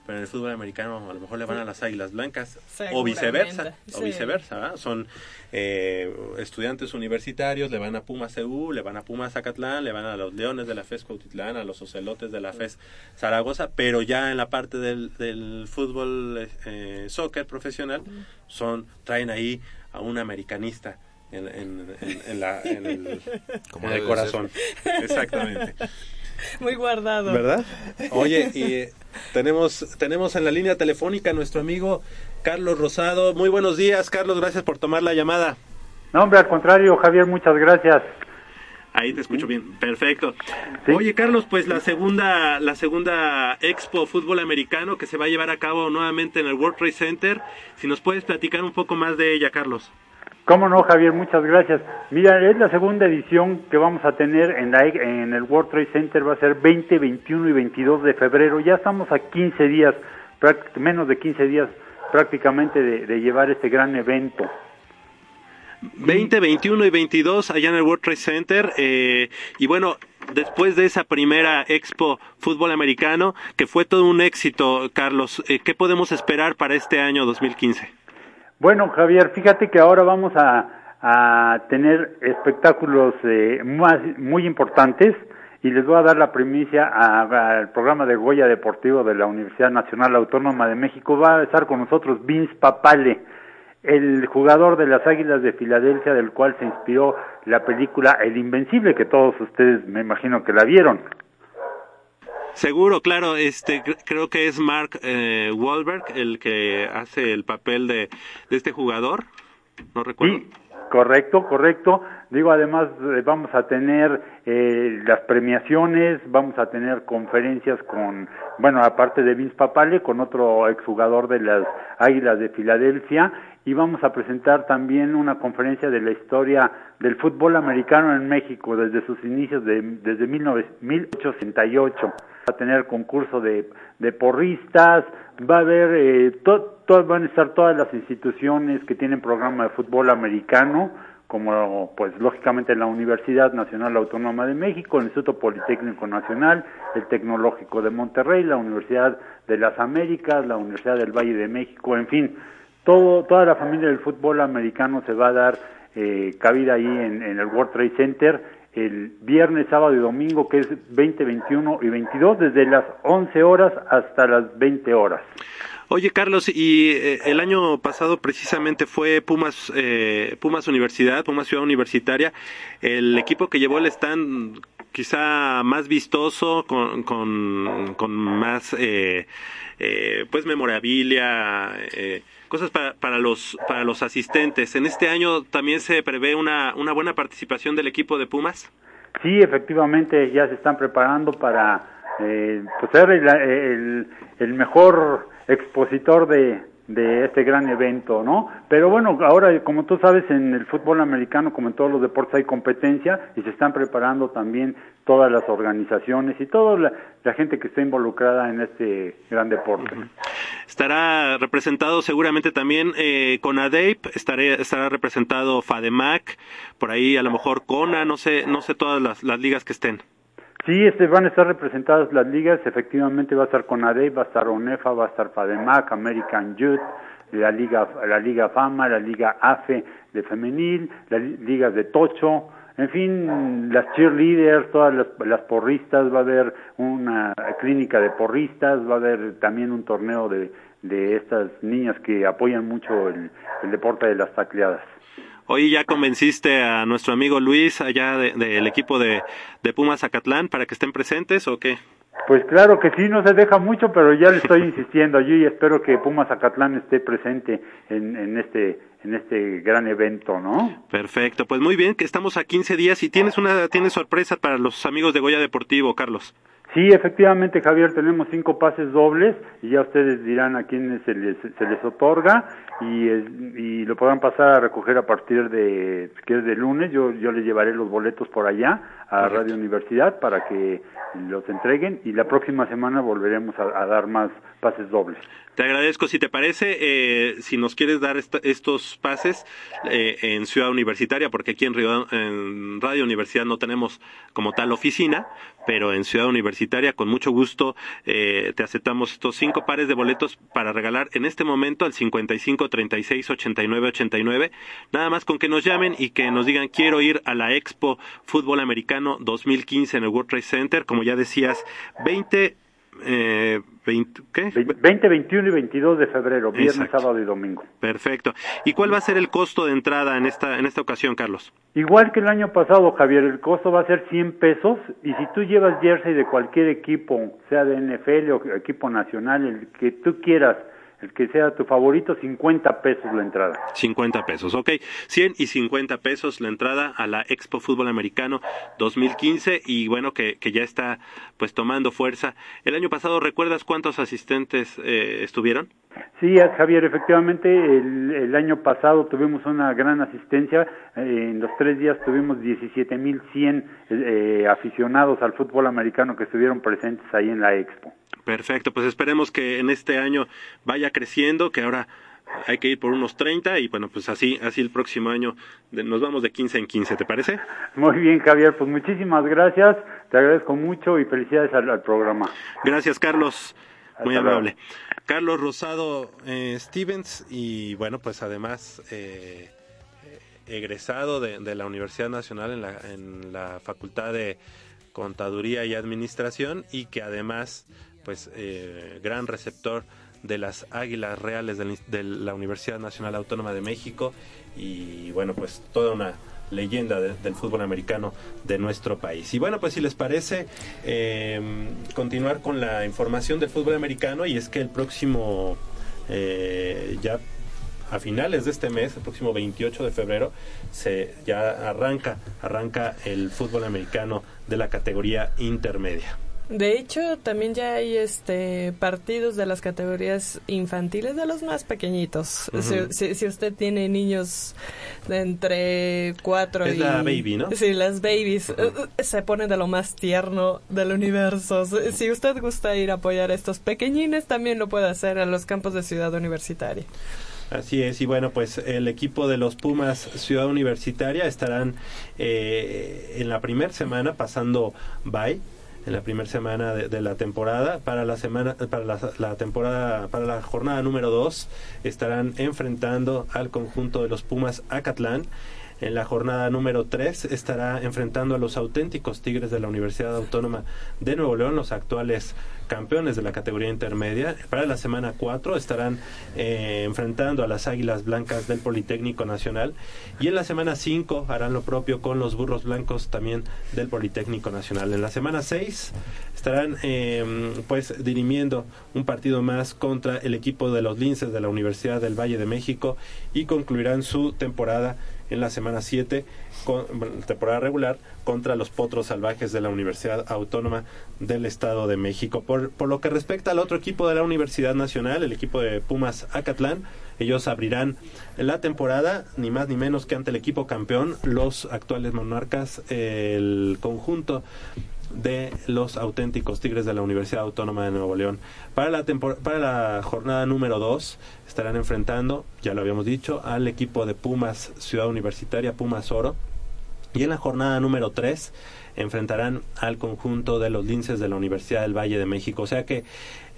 Pero en el fútbol americano a lo mejor le van a las Águilas Blancas o viceversa, o viceversa, ¿verdad? Son eh, estudiantes universitarios, le van a Pumas CU, le van a Pumas Zacatlán, le van a los Leones de la FES Cuautitlán, a los Ocelotes de la FES Zaragoza, pero ya en la parte del, del fútbol eh, soccer profesional son traen ahí a un americanista en, en- en- en la, en el, [LAUGHS] el corazón. Exactamente. [LAUGHS] Muy guardado. ¿Verdad? Oye, [LAUGHS] y eh, tenemos, tenemos en la línea telefónica a nuestro amigo Carlos Rosado. Muy buenos días, Carlos, gracias por tomar la llamada. No, hombre, al contrario, Javier, muchas gracias. Ahí te escucho bien, perfecto. Oye, Carlos, pues la segunda, la segunda Expo Fútbol Americano que se va a llevar a cabo nuevamente en el World Trade Center. Si nos puedes platicar un poco más de ella, Carlos. ¿Cómo no, Javier? Muchas gracias. Mira, es la segunda edición que vamos a tener en, la, en el World Trade Center, va a ser 20, 21 y 22 de febrero. Ya estamos a 15 días, menos de 15 días prácticamente de, de llevar este gran evento. 20, 21 y 22 allá en el World Trade Center. eh, y bueno, después de esa primera Expo Fútbol Americano, que fue todo un éxito, Carlos, eh, ¿qué podemos esperar para este año 2015? Bueno, Javier, fíjate que ahora vamos a, a tener espectáculos eh, más, muy importantes y les voy a dar la primicia al programa de Goya Deportivo de la Universidad Nacional Autónoma de México. Va a estar con nosotros Vince Papale, el jugador de las Águilas de Filadelfia, del cual se inspiró la película El Invencible, que todos ustedes me imagino que la vieron. Seguro, claro, este cre- creo que es Mark eh, Wahlberg el que hace el papel de, de este jugador. No recuerdo. Correcto, correcto. Digo, además eh, vamos a tener eh, las premiaciones, vamos a tener conferencias con, bueno, aparte de Vince Papale, con otro exjugador de las Águilas de Filadelfia, y vamos a presentar también una conferencia de la historia del fútbol americano en México desde sus inicios, de, desde 19 1868. Va a tener concurso de, de porristas, va a haber, eh, van a estar todas las instituciones que tienen programa de fútbol americano, como pues lógicamente la Universidad Nacional Autónoma de México, el Instituto Politécnico Nacional, el Tecnológico de Monterrey, la Universidad de las Américas, la Universidad del Valle de México, en fin, todo, toda la familia del fútbol americano se va a dar eh, cabida ahí en, el World Trade Center el viernes, sábado y domingo, que es 20, 21 y 22, desde las 11 horas hasta las 20 horas. Oye, Carlos, y eh, el año pasado precisamente fue Pumas, eh, Pumas Universidad, Pumas Ciudad Universitaria, el equipo que llevó el stand quizá más vistoso, con, con, con más, eh, eh, pues, memorabilia, eh, cosas para, para, los, para los asistentes. ¿En este año también se prevé una, una buena participación del equipo de Pumas? Sí, efectivamente, ya se están preparando para eh, pues ser el, el, el mejor expositor de, de este gran evento, ¿no? Pero bueno, ahora, como tú sabes, en el fútbol americano, como en todos los deportes, hay competencia y se están preparando también todas las organizaciones y toda la, la gente que está involucrada en este gran deporte. Estará representado seguramente también eh, con ADEIP, estaré, estará representado FADEMAC, por ahí a lo mejor CONA, no sé, no sé todas las, las ligas que estén. Sí, este, van a estar representadas las ligas, efectivamente va a estar CONADEIP, va a estar ONEFA, va a estar FADEMAC, American Youth, la Liga, la Liga Fama, la Liga AFE de femenil, las ligas de Tocho, en fin, las cheerleaders, todas las, las, porristas, va a haber una clínica de porristas, va a haber también un torneo de, de estas niñas que apoyan mucho el, el deporte de las tacleadas. Hoy ya convenciste a nuestro amigo Luis allá del de, equipo de, de Pumas Acatlán para que estén presentes o qué? Pues claro que sí, no se deja mucho, pero ya le [LAUGHS] estoy insistiendo yo y espero que Pumas Acatlán esté presente en, en este en este gran evento, ¿no? Perfecto, pues muy bien, que estamos a 15 días y tienes una tienes sorpresa para los amigos de Goya Deportivo, Carlos. Sí, efectivamente, Javier, tenemos cinco pases dobles y ya ustedes dirán a quiénes se les, se les otorga y, y lo podrán pasar a recoger a partir de, que es de lunes, yo, yo les llevaré los boletos por allá a Correcto. Radio Universidad para que los entreguen y la próxima semana volveremos a, a dar más pases dobles. Te agradezco. Si te parece, eh, si nos quieres dar esta, estos pases eh, en Ciudad Universitaria, porque aquí en, Río, en, Radio Universidad no tenemos como tal oficina, pero en Ciudad Universitaria, con mucho gusto, eh, te aceptamos estos cinco pares de boletos para regalar en este momento al 55 36 89 89. Nada más con que nos llamen y que nos digan quiero ir a la Expo Fútbol Americano 2015 en el World Trade Center. Como ya decías, 20 eh, 20, ¿qué? 20, 21 y 22 de febrero, viernes, Exacto. sábado y domingo. Perfecto. ¿Y cuál va a ser el costo de entrada en esta, en esta ocasión, Carlos? Igual que el año pasado, Javier, el costo va a ser 100 pesos y si tú llevas jersey de cualquier equipo, sea de NFL o equipo nacional, el que tú quieras, el que sea tu favorito, 50 pesos la entrada. 50 pesos, ok. 100 y 50 pesos la entrada a la Expo Fútbol Americano 2015 y bueno, que, que ya está pues tomando fuerza. El año pasado, ¿recuerdas cuántos asistentes eh, estuvieron? Sí, Javier, efectivamente, el, el, año pasado tuvimos una gran asistencia. Eh, en los tres días tuvimos 17.100 eh, aficionados al fútbol americano que estuvieron presentes ahí en la Expo. Perfecto, pues esperemos que en este año vaya creciendo, que ahora hay que ir por unos 30 y bueno, pues así, así el próximo año nos vamos de 15 en 15, ¿te parece? Muy bien, Javier, pues muchísimas gracias, te agradezco mucho y felicidades al, al programa. Gracias, Carlos, muy amable. Luego. Carlos Rosado eh, Stevens y bueno, pues además eh, egresado de, de, la Universidad Nacional en la, en la Facultad de Contaduría y Administración y que además pues eh, gran receptor de las Águilas Reales de, de, la Universidad Nacional Autónoma de México y bueno pues toda una leyenda de, del fútbol americano de nuestro país. Y bueno pues si les parece eh, continuar con la información del fútbol americano y es que el próximo eh, ya a finales de este mes, el próximo 28 de febrero, se ya arranca arranca el fútbol americano de la categoría intermedia. De hecho, también ya hay este partidos de las categorías infantiles de los más pequeñitos. Uh -huh. si, si, si, usted tiene niños de entre cuatro es y... la baby, ¿no? Sí, las babies. Uh -huh. Se pone de lo más tierno del universo. Si usted gusta ir a apoyar a estos pequeñines, también lo puede hacer en los campos de Ciudad Universitaria. Así es, y bueno, pues el equipo de los Pumas Ciudad Universitaria estarán eh, en la primera semana pasando bye en la primera semana de, de, la temporada. Para la semana, para la, temporada, para la jornada número 2 estarán enfrentando al conjunto de los Pumas Acatlán. En la jornada número 3 estará enfrentando a los auténticos Tigres de la Universidad Autónoma de Nuevo León, los actuales campeones de la categoría intermedia. Para la semana 4 estarán eh, enfrentando a las Águilas Blancas del Politécnico Nacional y en la semana 5 harán lo propio con los Burros Blancos también del Politécnico Nacional. En la semana 6 estarán eh, pues dirimiendo un partido más contra el equipo de los Linces de la Universidad del Valle de México y concluirán su temporada en la semana 7, con, bueno, temporada regular, contra los Potros Salvajes de la Universidad Autónoma del Estado de México. Por, por lo que respecta al otro equipo de la Universidad Nacional, el equipo de Pumas Acatlán, ellos abrirán la temporada, ni más ni menos que ante el equipo campeón, los actuales monarcas, el conjunto de los auténticos Tigres de la Universidad Autónoma de Nuevo León. Para la, para la jornada número 2 estarán enfrentando, ya lo habíamos dicho, al equipo de Pumas Ciudad Universitaria, Pumas Oro. Y en la jornada número 3 enfrentarán al conjunto de los linces de la Universidad del Valle de México. O sea que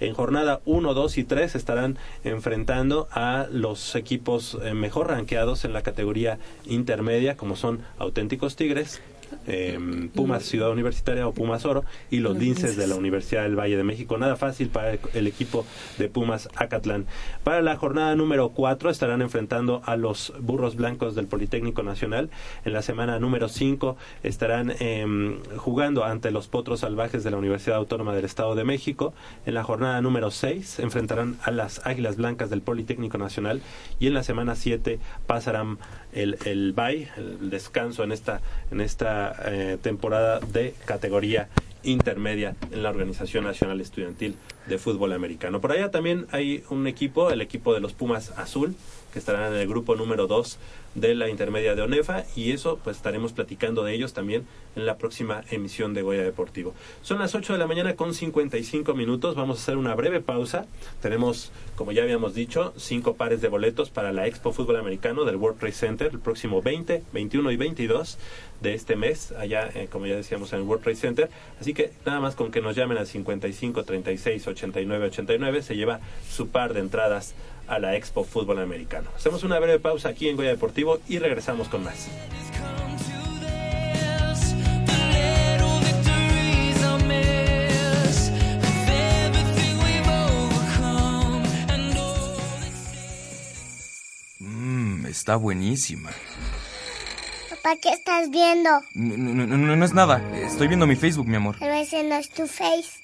en jornada 1, 2 y 3 estarán enfrentando a los equipos eh, mejor rankeados en la categoría intermedia, como son auténticos Tigres, eh, Pumas Ciudad Universitaria o Pumas Oro y los Los linces Linces. de la Universidad del Valle de México. Nada fácil para el, el equipo de Pumas Acatlán. Para la jornada número 4 estarán enfrentando a los Burros Blancos del Politécnico Nacional. En la semana número 5 estarán em, jugando ante los Potros Salvajes de la Universidad Autónoma del Estado de México. En la jornada número 6 enfrentarán a las Águilas Blancas del Politécnico Nacional y en la semana 7 pasarán el, el bye, el descanso en esta, en esta eh, temporada de categoría intermedia en la Organización Nacional Estudiantil de Fútbol Americano. Por allá también hay un equipo, el equipo de los Pumas Azul, que estarán en el grupo número 2 de la intermedia de ONEFA y eso pues estaremos platicando de ellos también en la próxima emisión de Goya Deportivo. Son las 8 de la mañana con 55 minutos, vamos a hacer una breve pausa. Tenemos, como ya habíamos dicho, cinco pares de boletos para la Expo Fútbol Americano del World Trade Center el próximo 20, 21 y 22 de este mes, allá eh, como ya decíamos en el World Trade Center. Así que nada más con que nos llamen al 55 36 89 89 se lleva su par de entradas a la Expo Fútbol Americano. Hacemos una breve pausa aquí en Goya Deportivo y regresamos con más. Mmm, está buenísima. Papá, ¿qué estás viendo? No, no, no, no, no es nada. Estoy viendo mi Facebook, mi amor. Pero ese no es tu face.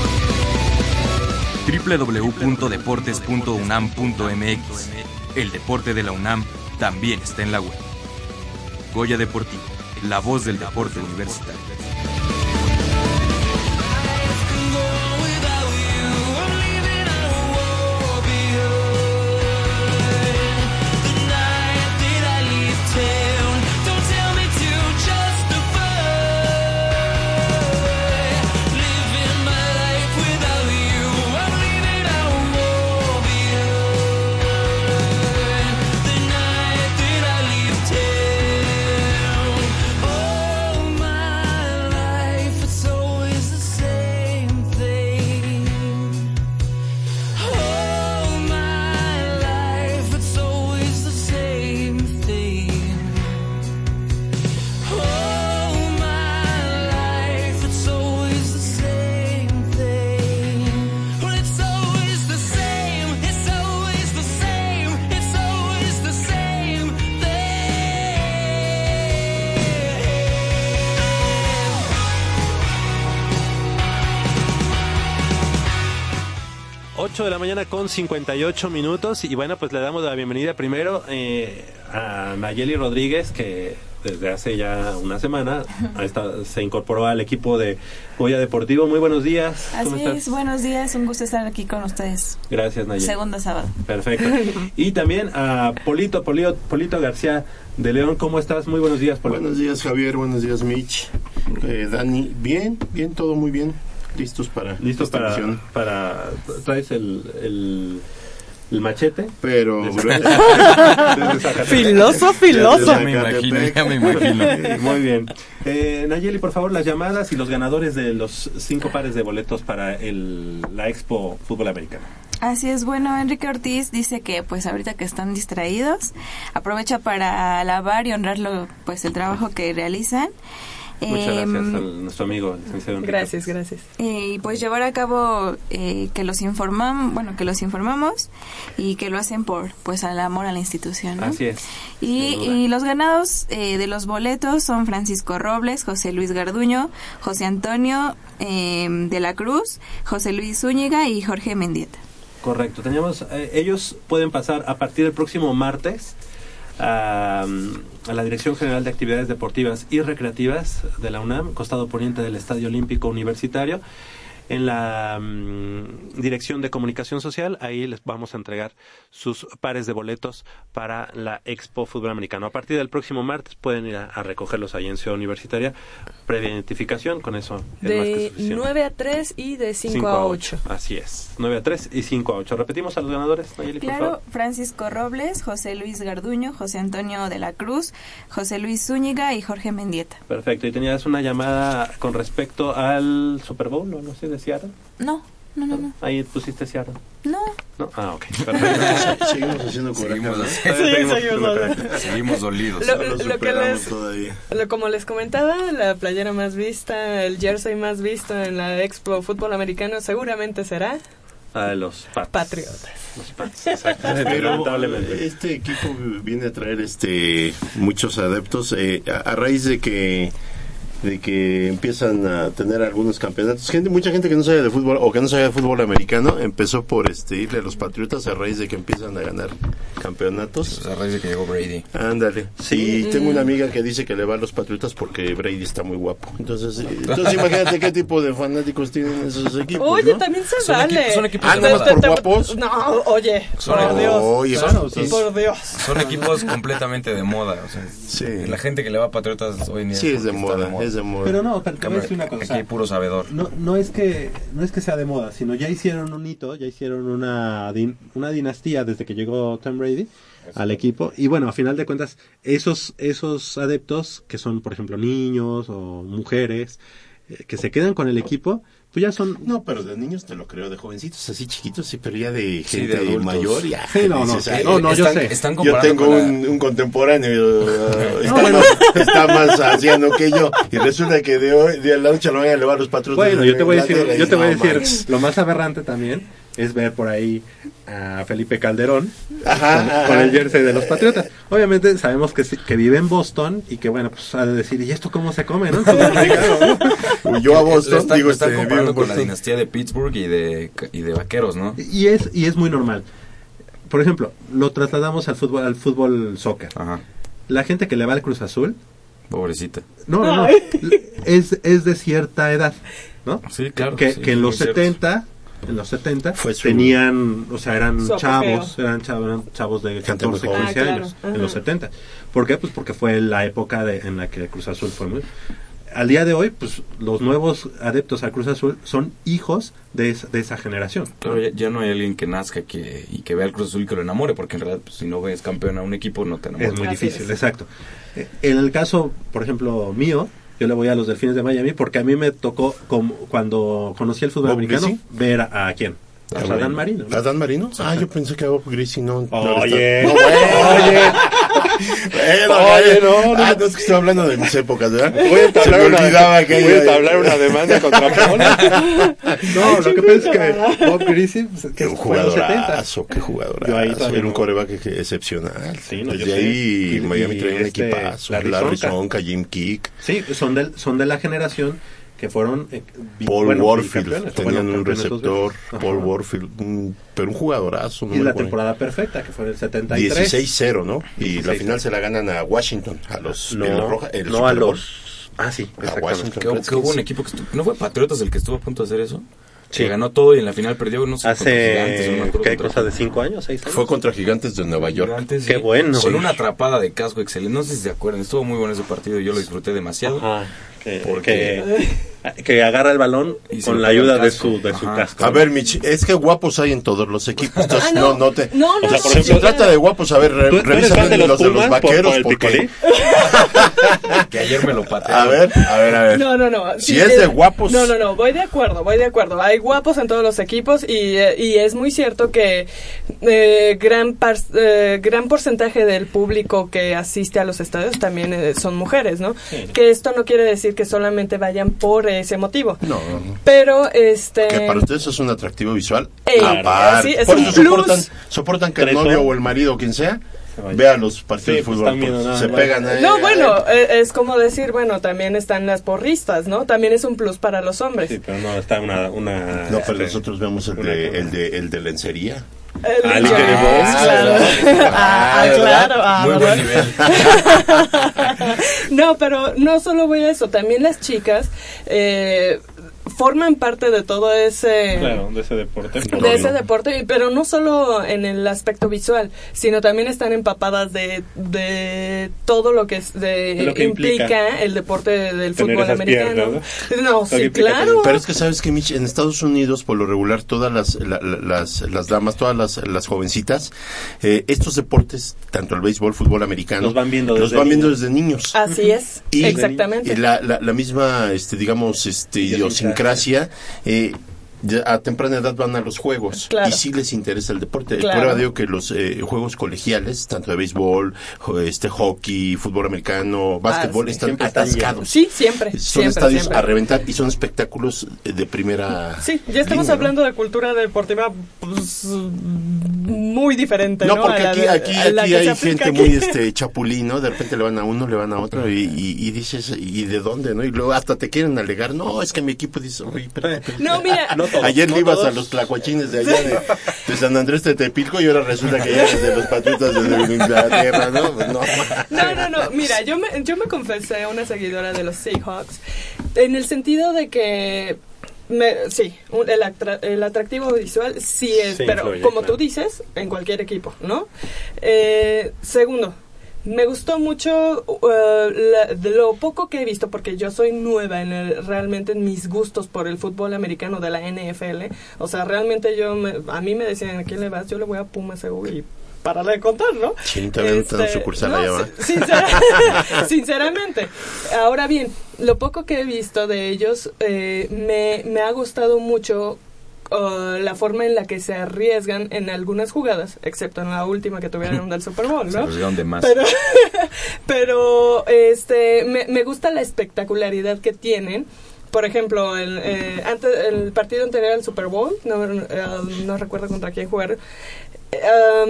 www.deportes.unam.mx El deporte de la UNAM también está en la web. Goya Deportivo, la voz del deporte universitario. Ocho de la mañana con 58 minutos y bueno, pues le damos la bienvenida primero eh, a Nayeli Rodríguez que desde hace ya una semana se incorporó al equipo de Goya Deportivo. Muy buenos días. ¿Cómo Así estás? es, buenos días, un gusto estar aquí con ustedes. Gracias, Nayeli. Segundo sábado. Perfecto. [LAUGHS] Y también a Polito, Polito, Polito García de León. ¿Cómo estás? Muy buenos días, Polito. Buenos días, Javier. Buenos días, Mitch. Eh, Dani, bien, bien, todo muy bien. Listos para ¿Listos esta para, misión. para... ¿Traes el, el, el machete? Pero... [LAUGHS] Filoso, filoso. Ya me imagino, ya me imagino. Muy bien. Eh, Nayeli, por favor, las llamadas y los ganadores de los cinco pares de boletos para el, la Expo Fútbol Americano. Así es, bueno, Enrique Ortiz dice que pues ahorita que están distraídos, aprovecha para alabar y honrarlo pues el trabajo que realizan. Muchas Em, gracias a nuestro amigo, el licenciado Enrique. Gracias, gracias. eh, y pues llevar a cabo eh, que los informamos, bueno, que los informamos y que lo hacen por pues al amor a la institución, ¿no? Así es. Y, y los ganados eh, de los boletos son Francisco Robles, José Luis Garduño, José Antonio eh, de la Cruz, José Luis Zúñiga y Jorge Mendieta. Correcto. Teníamos, eh, ellos pueden pasar a partir del próximo martes a, a la Dirección General de Actividades Deportivas y Recreativas de la UNAM, costado poniente del Estadio Olímpico Universitario. En la mm, Dirección de Comunicación Social, ahí les vamos a entregar sus pares de boletos para la Expo Fútbol Americano. A partir del próximo martes pueden ir a, a recogerlos ahí en Ciudad Universitaria, previa identificación, con eso es más que De suficiente. 9 a 3 y de 5, Cinco a 8. Así es. 9 a 3 y 5 a 8. Repetimos a los ganadores, Nayeli, por Claro, favor. Francisco Robles, José Luis Garduño, José Antonio de la Cruz, José Luis Zúñiga y Jorge Mendieta. Perfecto. Y tenías una llamada con respecto al Super Bowl, ¿o no sé, de Seattle. No, no, no, no. Ahí pusiste Seattle. No. ¿No? Ah, ok. [LAUGHS] Perfecto. Seguimos haciendo Seguimos. Sí, Seguimos seguimos. Seguimos dolidos. Lo, No lo lo que les, todavía. lo- como les comentaba, la playera más vista, el jersey más visto en la Expo Fútbol Americano seguramente será A los Pats. Patriotas. Los Pats, Lamentablemente. este equipo viene a traer este muchos adeptos eh, a, a raíz de que de que empiezan a tener algunos campeonatos. Gente, mucha gente que no sabe de fútbol o que no sabe de fútbol americano empezó por este irle a los Patriotas a raíz de que empiezan a ganar campeonatos. Pues a raíz de que llegó Brady. Ándale. Sí, tengo una amiga que dice que le va a los Patriotas porque Brady está muy guapo. Entonces, eh, entonces imagínate qué tipo de fanáticos tienen esos equipos. Oye, ¿no? también se Son vale. equipos- son equipos Ah, de ¿nada más moda. por guapos? No, oye, Son por equipos- Dios. Oye, Claro, sí. Por Dios. Son equipos completamente de moda. O sea, Sí. La gente que le va a Patriotas hoy en día Sí, es de moda, es de moda. Pero no, pero te voy a Cambio, decir una cosa. hay puro sabedor. No, no es que no es que sea de moda, sino ya hicieron un hito, ya hicieron una din- una dinastía desde que llegó Tom Brady al equipo y bueno, a final de cuentas esos esos adeptos que son por ejemplo niños o mujeres eh, que se quedan con el equipo, pues ya son No, pero de niños te lo creo, de jovencitos así chiquitos, sí, pero ya de Sí, gente de mayor ya. Sí, no, no, dices, sí. "Ay, No, no, yo están, sé. Están Yo tengo con la- un, contemporáneo, uh, está, bueno. más, está más anciano que yo, y resulta que de hoy, de la noche a la mañana le va a los patrones. Bueno, yo te voy a decir, yo te voy a decir, lo más aberrante también es ver por ahí a Felipe Calderón Ajá, con, ajá. con el jersey de los Patriotas. Obviamente sabemos que, sí- que vive en Boston y que bueno, pues ha de decir, ¿y esto cómo se come, no? [LAUGHS] Yo a Boston, están, digo, lo están este, comparando con la dinastía de Pittsburgh y de, y de vaqueros, ¿no? Y es, y es muy normal. Por ejemplo, lo trasladamos al fútbol, al fútbol soccer. Ajá. La gente que le va al Cruz Azul, Pobrecita. no, no, no, es, es de cierta edad, ¿no? Sí, claro. que, sí, que en los cierto. 70 en los 70 Fue su- tenían o sea eran apogeo. chavos eran chavos, eran chavos de Gente muy 14 joven. 15 Ah, claro. años Ajá. en los 70 ¿por qué? pues porque fue la época de, en la que Cruz Azul fue muy al día de hoy pues los nuevos adeptos a Cruz Azul son hijos de esa, de esa generación Claro, ya, ya no hay alguien que nazca que, y que vea al Cruz Azul y que lo enamore, porque en realidad pues, si no ves campeón a un equipo no te enamoras. es muy Así difícil es. exacto Eh, en el caso por ejemplo mío yo le voy a los Delfines de Miami porque a mí me tocó como cuando conocí el fútbol ¿Bob americano ver a, a quién A a Marino. Dan Marino ¿no? ¿A Dan Marino? Ah, yo pensé que a Bob Greasy no. Oye, no, [LAUGHS] bueno. oye. Bueno, Oye, no, no. Ah, no, es que estoy hablando de mis épocas, ¿verdad? Voy a entablar una- olvidaba que voy a ella- entablar una demanda contra [LAUGHS] Paul. No, lo que pasa es que Bob Greasy, pues, que un fue en los 70. jugadorazo, qué jugadorazo. Yo ahí todavía Era un coreback que- excepcional. Sí, no, yo Desde sé. ahí Y- Miami traía un este, equipazo. Larry. Sonka, Jim Kick, Sí, son de, son de la generación que fueron... eh, Paul bueno, Warfield. Tenían bueno, un receptor. Paul Warfield. un- pero un jugadorazo. ¿no? Y la temporada perfecta, que fue en el 73. 16-0, ¿no? Y la 16-0. final se la ganan a Washington, a los No, los Roja- el no a los... Ah, sí, A. Washington Que, hubo- que hubo un equipo que estuvo, ¿No fue Patriotas el que estuvo a punto de hacer eso? que ganó todo y en la final perdió, no sé, Gigantes, no Hace, acuerdo ¿qué contra cosa de cinco años? ¿Seis años? Fue contra Gigantes de Nueva York. Gigantes, Qué sí. bueno. Con una atrapada de casco excelente. No sé si se acuerdan, estuvo muy bueno ese partido, yo lo disfruté demasiado. Ajá, que, Porque- que, que agarra el balón Y se con la ayuda de su, de su casco. A ver, Mich, es que guapos hay en todos los equipos. Entonces, Ah, no. no. no, te. No, no, o sea, no, por sí, ejemplo, claro. trata de guapos. A ver, re- ¿Tú, tú eres revisa fan de bien los los de los por- vaqueros. por el porque... [LAUGHS] Que ayer me lo pateó. A ver, a ver, a ver. No, no, no. Si Sí, es de eh, guapos. No, no, no, voy de acuerdo, voy de acuerdo. Hay guapos en todos los equipos y, eh, y es muy cierto que eh, gran, par- eh, gran porcentaje del público que asiste a los estadios también eh, son mujeres, ¿no? Que esto no quiere decir que solamente vayan por ese motivo. No, no. Pero, este... Que para ustedes es un atractivo visual. Ey, aparte. sí, es Por un eso plus. soportan, soportan que el novio o el marido o quien sea vea los partidos Sí, de pues, fútbol. nada se pegan ahí. No, bueno, eh, es como decir, bueno, también están las porristas, ¿no? También es un plus para los hombres. Sí, pero no, está una... una No, pero este, nosotros vemos el de, el de, el de lencería. El Ah, Liga de Box. claro. [LAUGHS] Ah, ¿verdad? claro. ah, Muy buen nivel. [LAUGHS] no, pero no solo voy a eso, también las chicas eh, forman parte de todo ese... Claro, de ese deporte. De ese deporte, pero no solo en el aspecto visual, sino también están empapadas de, de todo lo que, es de, lo que implica, implica el deporte del tener fútbol esas americano. piernas, No, sí, claro. Pero es que sabes que Mitch, en Estados Unidos por lo regular todas las la- la- las, las damas, todas las, las jovencitas, eh, estos deportes, tanto el béisbol, fútbol americano, Los van viendo los desde van viendo niños. desde niños. Así es, Y- exactamente. Y la, la, la misma, este, digamos, este, idiosincrasia, eh, ya a temprana edad van a los juegos Claro. y sí les interesa el deporte. Claro. Prueba digo que los eh, juegos colegiales, tanto de béisbol, este hockey, fútbol americano, básquetbol, Ah, sí. están atascados. Sí, siempre. Son siempre, estadios siempre. a reventar y son espectáculos eh, de primera. Sí, ya estamos línea, ¿no? hablando de cultura deportiva pues, muy diferente. No, No, porque aquí, aquí, aquí hay gente aquí. muy este [LAUGHS] chapulín, ¿no? De repente le van a uno, le van a otro y, y, y dices, ¿y de dónde, no? Y luego hasta te quieren alegar, no, es que mi equipo dice, oye, espérate, espérate". No, mira, No todos, Ayer no le ibas a los tlacuachines de allá de, de San Andrés de Tepilco y ahora resulta que ya eres de los patriotas de Inglaterra, ¿no? Pues no. No, no, no. Mira, yo me, yo me confesé a una seguidora de los Seahawks en el sentido de que. me- sí, un- el, atra- el atractivo visual sí es, Sí, pero influye, como claro. tú dices, en cualquier equipo, ¿no? Eh, segundo, me gustó mucho uh, la- de lo poco que he visto, porque yo soy nueva en el- realmente en mis gustos por el fútbol americano de la NFL. O sea, realmente yo, me- a mí me decían, ¿a quién le vas? Yo le voy a Pumas seguro y para de contar, ¿no? Sí, también Este, sucursal no, allá sincera- [LAUGHS] [LAUGHS] sinceramente. Ahora bien, lo poco que he visto de ellos eh, me, me ha gustado mucho uh, la forma en la que se arriesgan en algunas jugadas, excepto en la última que tuvieron del [LAUGHS] Super Bowl, ¿no? arriesgaron de más. Pero, [LAUGHS] pero este, me, me gusta la espectacularidad que tienen. Por ejemplo, el, eh, antes, el partido anterior al Super Bowl, no, eh, no recuerdo contra quién jugaron. Eh,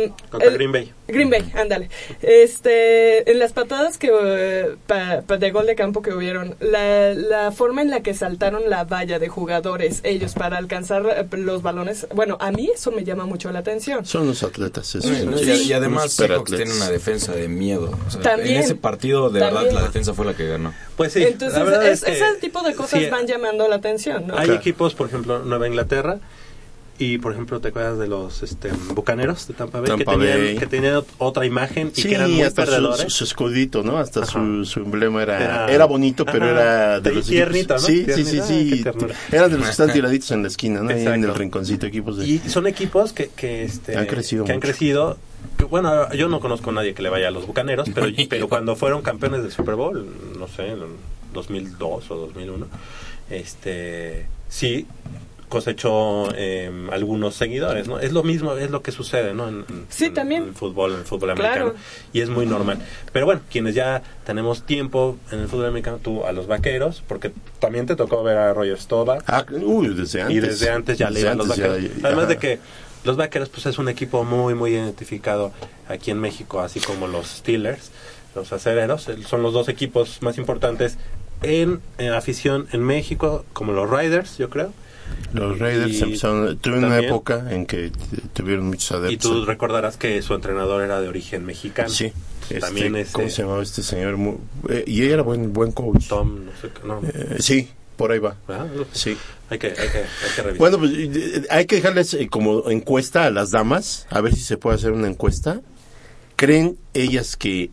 um, Contra el- Green Bay. Green Bay, ándale. Este, en las patadas que eh, pa- pa- de gol de campo que hubieron, la, la forma en la que saltaron la valla de jugadores ellos para alcanzar eh, los balones, bueno, a mí eso me llama mucho la atención. Son los atletas, eso. Sí, ¿no? sí, y, y además Seahawks tiene una defensa de miedo. O sea, También. en ese partido, de También. verdad, la defensa fue la que ganó. Pues sí, Entonces, la verdad es- es que ese tipo de cosas sí, van llamando la atención, ¿no? Hay Claro. equipos, por ejemplo, Nueva Inglaterra y, por ejemplo, ¿te acuerdas de los este, bucaneros de Tampa Bay? Tampa que, tenían, Bay. que tenían otra imagen y Sí, que eran muy hasta perdedores. su- su escudito, ¿no? Hasta su, su emblema era, Era- era, bonito, pero ajá, era de y los tiernito, equipos. ¿no? Sí, sí, sí, Tiernito, sí. ay, qué ternura. Era de los que están tiraditos en la esquina, ¿no? Ahí en Exacto. el rinconcito, equipos de... Y son equipos que, que, este, Han crecido que han mucho. crecido. que, bueno, yo no conozco a nadie que le vaya a los bucaneros, pero, [LAUGHS] pero cuando fueron campeones del Super Bowl, no sé, en 2002 o 2001, este, sí cosechó eh, algunos seguidores, ¿no? Es lo mismo, es lo que sucede, ¿no? En, Sí, en- también. en el fútbol, en el fútbol Claro. americano. Y es muy normal. Pero bueno, quienes ya tenemos tiempo en el fútbol americano, tú a los vaqueros, porque también te tocó ver a Roger Staubach. Ah, uy, desde antes. Y desde antes ya le Desde iban los ya- vaqueros. ya- Además de que los vaqueros pues es un equipo muy muy identificado aquí en México, así como los Steelers, los acereros, son los dos equipos más importantes en, en afición en México, como los Riders, yo creo. Los Raiders Y empezaron... Tuve una época en que tuvieron muchos Y adeptos. tú recordarás que su entrenador era de origen mexicano. Sí. Este, También ¿Cómo este, se llamaba este señor? Eh, y era buen, buen coach. Tom, no sé qué, no. Eh, sí, por ahí va. Ah, Sí. Hay que, hay que, hay que revisar. Bueno, pues eh, hay que dejarles eh, como encuesta a las damas, a ver si se puede hacer una encuesta. ¿Creen ellas que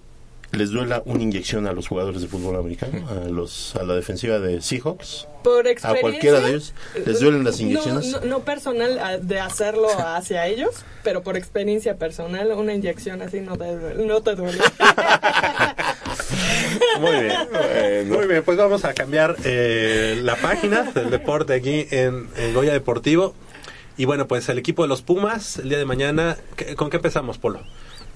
les duela una inyección a los jugadores de fútbol americano, a los a la defensiva de Seahawks? Por ¿A cualquiera de ellos les duelen las inyecciones? No, no personal ah, de hacerlo hacia ellos, pero por experiencia personal, una inyección así no te, duele- no te duele. [LAUGHS] Muy bien. Muy bien, pues vamos a cambiar eh, la página del deporte aquí en, en Goya Deportivo. Y bueno, pues el equipo de los Pumas, el día de mañana, ¿qué- ¿con qué empezamos, Polo?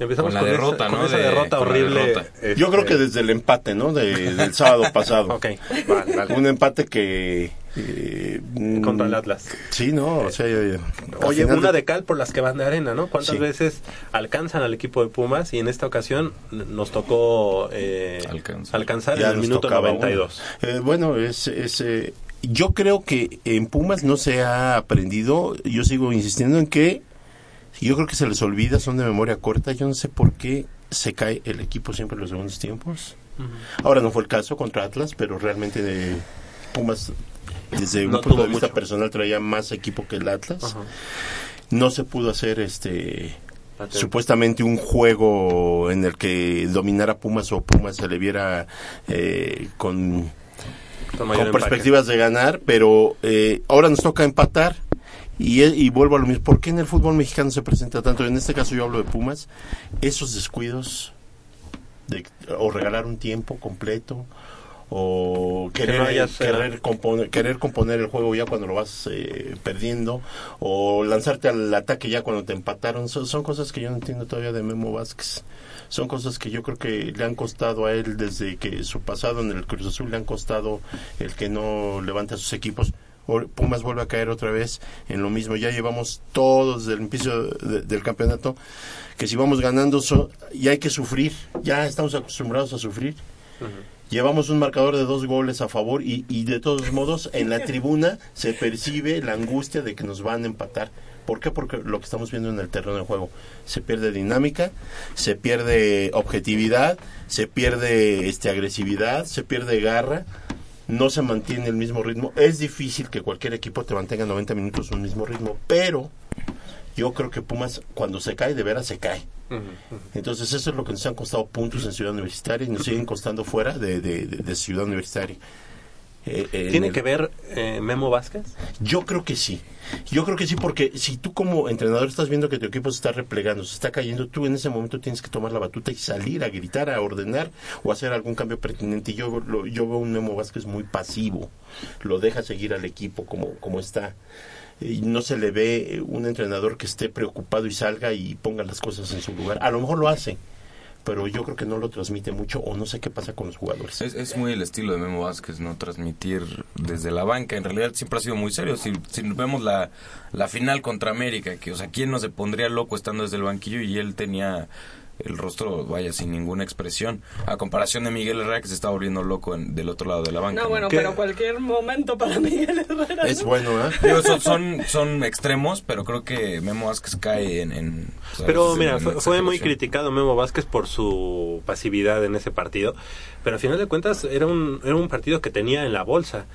Empezamos Con la esa- derrota, con ¿no? esa De- derrota con horrible. derrota. este, Yo creo que desde el empate, ¿no? De- del sábado [LAUGHS] pasado. Ok, vale, vale. Un empate que... eh, Contra el Atlas. Sí, no, o sea... eh, al Oye, una de cal por las que van de arena, ¿no? ¿Cuántas Sí. veces alcanzan al equipo de Pumas? Y en esta ocasión nos tocó eh, alcanzar Ya en el minuto tocaba 92. uno. Eh, bueno, es, es, eh, yo creo que en Pumas no se ha aprendido. Yo sigo insistiendo en que yo creo que se les olvida, son de memoria corta. Yo no sé por qué se cae el equipo siempre en los segundos tiempos. Ahora no fue el caso contra Atlas, pero realmente eh, Pumas desde No un punto de vista mucho. personal traía más equipo que el Atlas. No se pudo hacer este Patente. supuestamente un juego en el que dominara Pumas o Pumas se le viera eh, con, Con perspectivas de ganar, pero eh, ahora nos toca empatar y, y vuelvo a lo mismo. ¿Por qué en el fútbol mexicano se presenta tanto? En este caso yo hablo de Pumas, esos descuidos de o regalar un tiempo completo o querer, no hayas, querer, componer, querer componer el juego ya cuando lo vas eh, perdiendo o lanzarte al ataque ya cuando te empataron son, son cosas que yo no entiendo todavía de Memo Vázquez son cosas que yo creo que le han costado a él desde que su pasado en el Cruz Azul le han costado el que no levante a sus equipos Pumas vuelve a caer otra vez en lo mismo. Ya llevamos todos desde el inicio de- del campeonato que si vamos ganando so- ya hay que sufrir. Ya estamos acostumbrados a sufrir. Llevamos un marcador de dos goles a favor y, y de todos modos en la tribuna se percibe la angustia de que nos van a empatar. ¿Por qué? Porque lo que estamos viendo en el terreno de juego se pierde dinámica, se pierde objetividad, se pierde este agresividad, se pierde garra, no se mantiene el mismo ritmo. Es difícil que cualquier equipo te mantenga 90 minutos un mismo ritmo, pero yo creo que Pumas cuando se cae de veras se cae. Entonces eso es lo que nos han costado puntos en Ciudad Universitaria y nos siguen costando fuera de, de- de- de Ciudad Universitaria. Eh, eh, en ¿Tiene el- que ver eh, Memo Vázquez? Yo creo que sí. Yo creo que sí porque si tú como entrenador estás viendo que tu equipo se está replegando, se está cayendo, tú en ese momento tienes que tomar la batuta y salir a gritar, a ordenar o hacer algún cambio pertinente. Y yo, lo- yo veo un Memo Vázquez muy pasivo. Lo deja seguir al equipo como, como está. Y no se le ve un entrenador que esté preocupado y salga y ponga las cosas en su lugar. A lo mejor lo hace, pero yo creo que no lo transmite mucho o no sé qué pasa con los jugadores. Es, es muy el estilo de Memo Vázquez, ¿no? Transmitir desde la banca. En realidad siempre ha sido muy serio. Si, si vemos la, la final contra América, que, o sea, ¿quién no se pondría loco estando desde el banquillo? Y él tenía el rostro, vaya, sin ninguna expresión. A comparación de Miguel Herrera, que se está volviendo loco en- del otro lado de la banca. No, bueno, ¿Qué? pero cualquier momento para [LAUGHS] Miguel Herrera. Es ¿no? bueno, ¿eh? [LAUGHS] Digo, son, son, son extremos, pero creo que Memo Vázquez cae en... Pero mira, fue, fue muy criticado Memo Vázquez por su pasividad en ese partido, pero al final de cuentas era un, era un partido que tenía en la bolsa.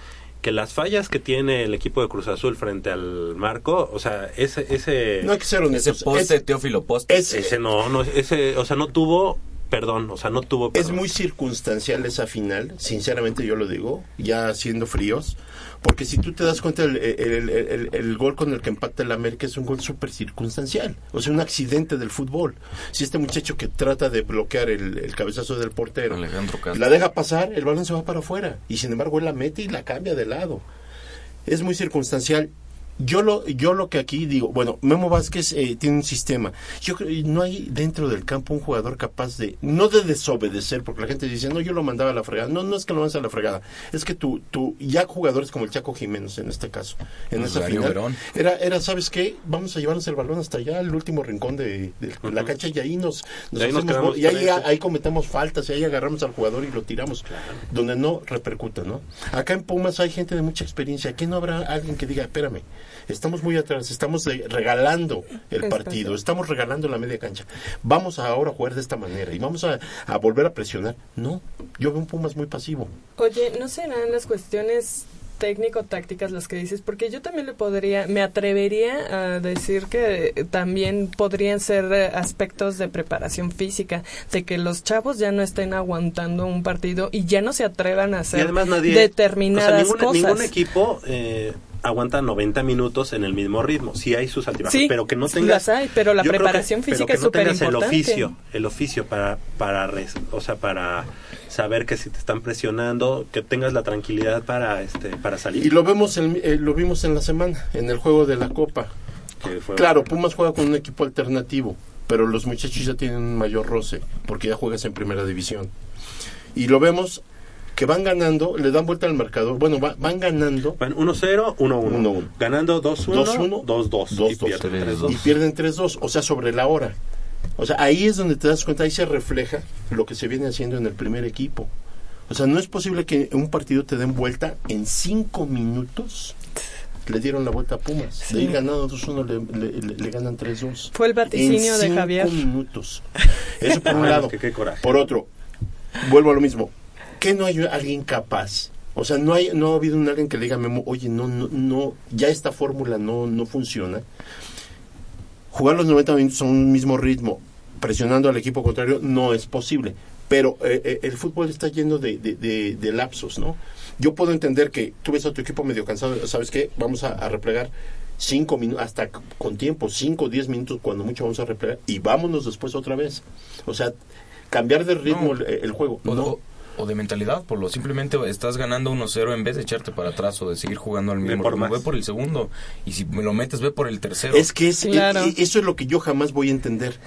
Que las fallas que tiene el equipo de Cruz Azul frente al marco, o sea, ese... ese No hay que ser Ese poste, Es- Teófilo Poste. es- ese no, no, ese, o sea, no tuvo perdón, o sea, no tuvo Es muy circunstancial esa final, sinceramente yo lo digo, ya siendo fríos, porque si tú te das cuenta, el, el- el- el- el gol con el que empata el América es un gol súper circunstancial, o sea, un accidente del fútbol. Si este muchacho que trata de bloquear el, cabezazo del portero Alejandro la deja pasar, el balón se va para afuera, y sin embargo él la mete y la cambia de lado. Es muy circunstancial. Yo lo, yo lo que aquí digo, bueno, Memo Vázquez eh, tiene un sistema. Yo creo no hay dentro del campo un jugador capaz de, no de desobedecer, porque la gente dice, no, yo lo mandaba a la fregada. No, no es que lo mandes a la fregada. Es que tú, tú, ya jugadores como el Chaco Jiménez en este caso, en Pues esa Darío final, Verón. era, era, ¿sabes qué? Vamos a llevarnos el balón hasta allá, al último rincón de, de la cancha, y ahí nos, ahí hacemos y ahí, eso. ahí cometemos faltas, y ahí agarramos al jugador y lo tiramos, donde no repercuta, ¿no? Acá en Pumas hay gente de mucha experiencia. ¿Qué no habrá alguien que diga, espérame, estamos muy atrás, estamos de- regalando el Espacio. partido, estamos regalando la media cancha. Vamos a ahora jugar de esta manera y vamos a, a volver a presionar. No, yo veo un Pumas muy pasivo. Oye, ¿no serán las cuestiones técnico-tácticas las que dices, porque yo también le podría, me atrevería a decir que también podrían ser eh, aspectos de preparación física, de que los chavos ya no estén aguantando un partido y ya no se atrevan a hacer nadie, determinadas o sea, ningún, cosas. ningún equipo eh, aguanta 90 minutos en el mismo ritmo. Sí hay sus altibajos, Sí, pero que no tengas... las hay, pero la creo que- preparación pero física que es no tengas superimportante. el oficio, el oficio para, para, o sea, para saber que si te están presionando, que tengas la tranquilidad para, este, para salir. Y lo vemos, en- eh, lo vimos en la semana, en el juego de la Copa. Que fue- Claro, Pumas juega con un equipo alternativo, pero los muchachos ya tienen un mayor roce, porque ya juegas en primera división. Y lo vemos que van ganando, le dan vuelta al marcador, bueno, va- van ganando. Van 1-0, 1-1. Ganando 2-1, 2-1, 2-2. Y 2-2. pierden 3-2. Y pierden 3-2, o sea, sobre la hora. O sea, ahí es donde te das cuenta, ahí se refleja lo que se viene haciendo en el primer equipo. O sea, no es posible que en un partido te den vuelta en 5 minutos. Le dieron la vuelta a Pumas. De Sí. ir ganando 2-1 le, le- le- le ganan 3-2. Fue el vaticinio En de cinco Javier. minutos. [LAUGHS] Eso por un Ay, lado. qué coraje. Por otro, vuelvo a lo mismo. ¿Qué no hay alguien capaz? O sea, no hay no ha habido un alguien que le diga a Memo, oye, no, no, no, ya esta fórmula no, no funciona. Jugar los 90 minutos a un mismo ritmo, presionando al equipo contrario, no es posible. Pero eh, eh, el fútbol está lleno de, de, de- de lapsos, ¿no? Yo puedo entender que tú ves a tu equipo medio cansado, ¿sabes qué? Vamos a, a replegar cinco minutos, hasta con tiempo, cinco o diez minutos, cuando mucho vamos a replegar, y vámonos después otra vez. O sea, cambiar de ritmo el, el juego. O, no. o- o de mentalidad, por lo simplemente estás ganando 1-0 en vez de echarte para atrás o de seguir jugando al mismo ritmo. Ve por el segundo y si me lo metes, ve por el tercero. Es que es, e- e- eso es lo que yo jamás voy a entender.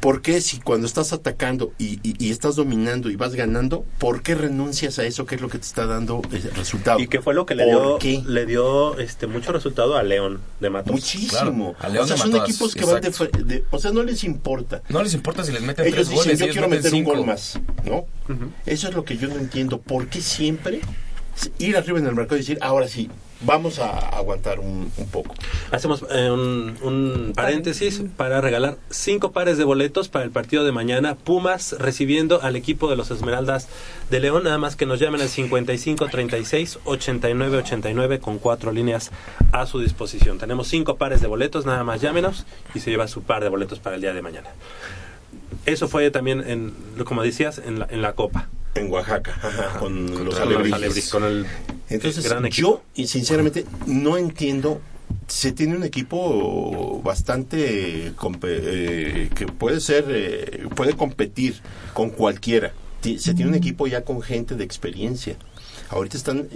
¿Por qué si cuando estás atacando y, y- y estás dominando y vas ganando, por qué renuncias a eso que es lo que te está dando el resultado? Y que fue lo que le ¿Por dio, qué? le dio este mucho resultado a León de Matos. Muchísimo. a León o sea, de son equipos que van de, O sea, no les importa. No les importa si les meten Ellos tres dicen, goles, yo ellos quiero meter un gol más, ¿no? Eso es lo que yo no entiendo. ¿Por qué siempre ir arriba en el mercado y decir, ahora sí, vamos a aguantar un, un poco? Hacemos eh, un, un paréntesis para regalar cinco pares de boletos para el partido de mañana. Pumas recibiendo al equipo de los Esmeraldas de León. Nada más que nos llamen al 55 36 89 89 con cuatro líneas a su disposición. Tenemos cinco pares de boletos. Nada más llámenos y se lleva su par de boletos para el día de mañana. Eso fue también, en, como decías, en la, en la Copa. En Oaxaca, ajá, con los los alebrijes. Alebrijes, con el Entonces, gran yo, y sinceramente, no entiendo. Se tiene un equipo bastante eh, que puede ser, eh, puede competir con cualquiera. Se tiene un equipo ya con gente de experiencia. Ahorita están,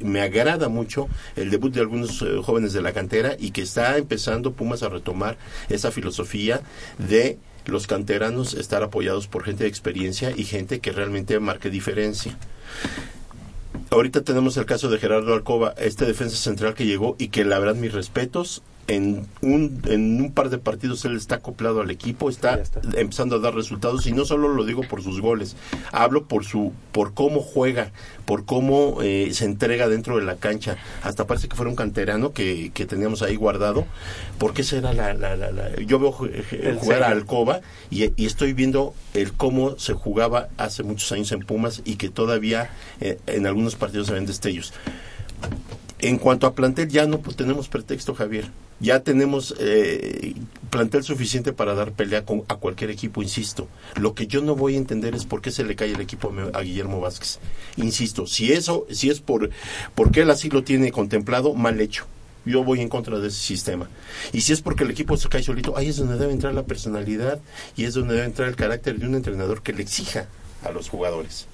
me agrada mucho el debut de algunos eh, jóvenes de la cantera y que está empezando Pumas a retomar esa filosofía de los canteranos estar apoyados por gente de experiencia y gente que realmente marque diferencia. Ahorita tenemos el caso de Gerardo Alcoba, este defensa central que llegó y que la verdad mis respetos, en un, en un par de partidos él está acoplado al equipo, está, empezando a dar resultados y no solo lo digo por sus goles, hablo por su por cómo juega, por cómo eh, se entrega dentro de la cancha, hasta parece que fuera un canterano que, que teníamos ahí guardado, porque esa era la, la- la- la- yo veo El jugar a. Alcoba y, y estoy viendo el cómo se jugaba hace muchos años en Pumas y que todavía eh, en algunos partidos se ven destellos. En cuanto a plantel, ya no tenemos pretexto, Javier. Ya tenemos eh, plantel suficiente para dar pelea con, a cualquier equipo, insisto. Lo que yo no voy a entender es por qué se le cae el equipo a Guillermo Vázquez. Insisto, si eso, si es por porque él así lo tiene contemplado, mal hecho. Yo voy en contra de ese sistema. Y si es porque el equipo se cae solito, ahí es donde debe entrar la personalidad y es donde debe entrar el carácter de un entrenador que le exija a los jugadores.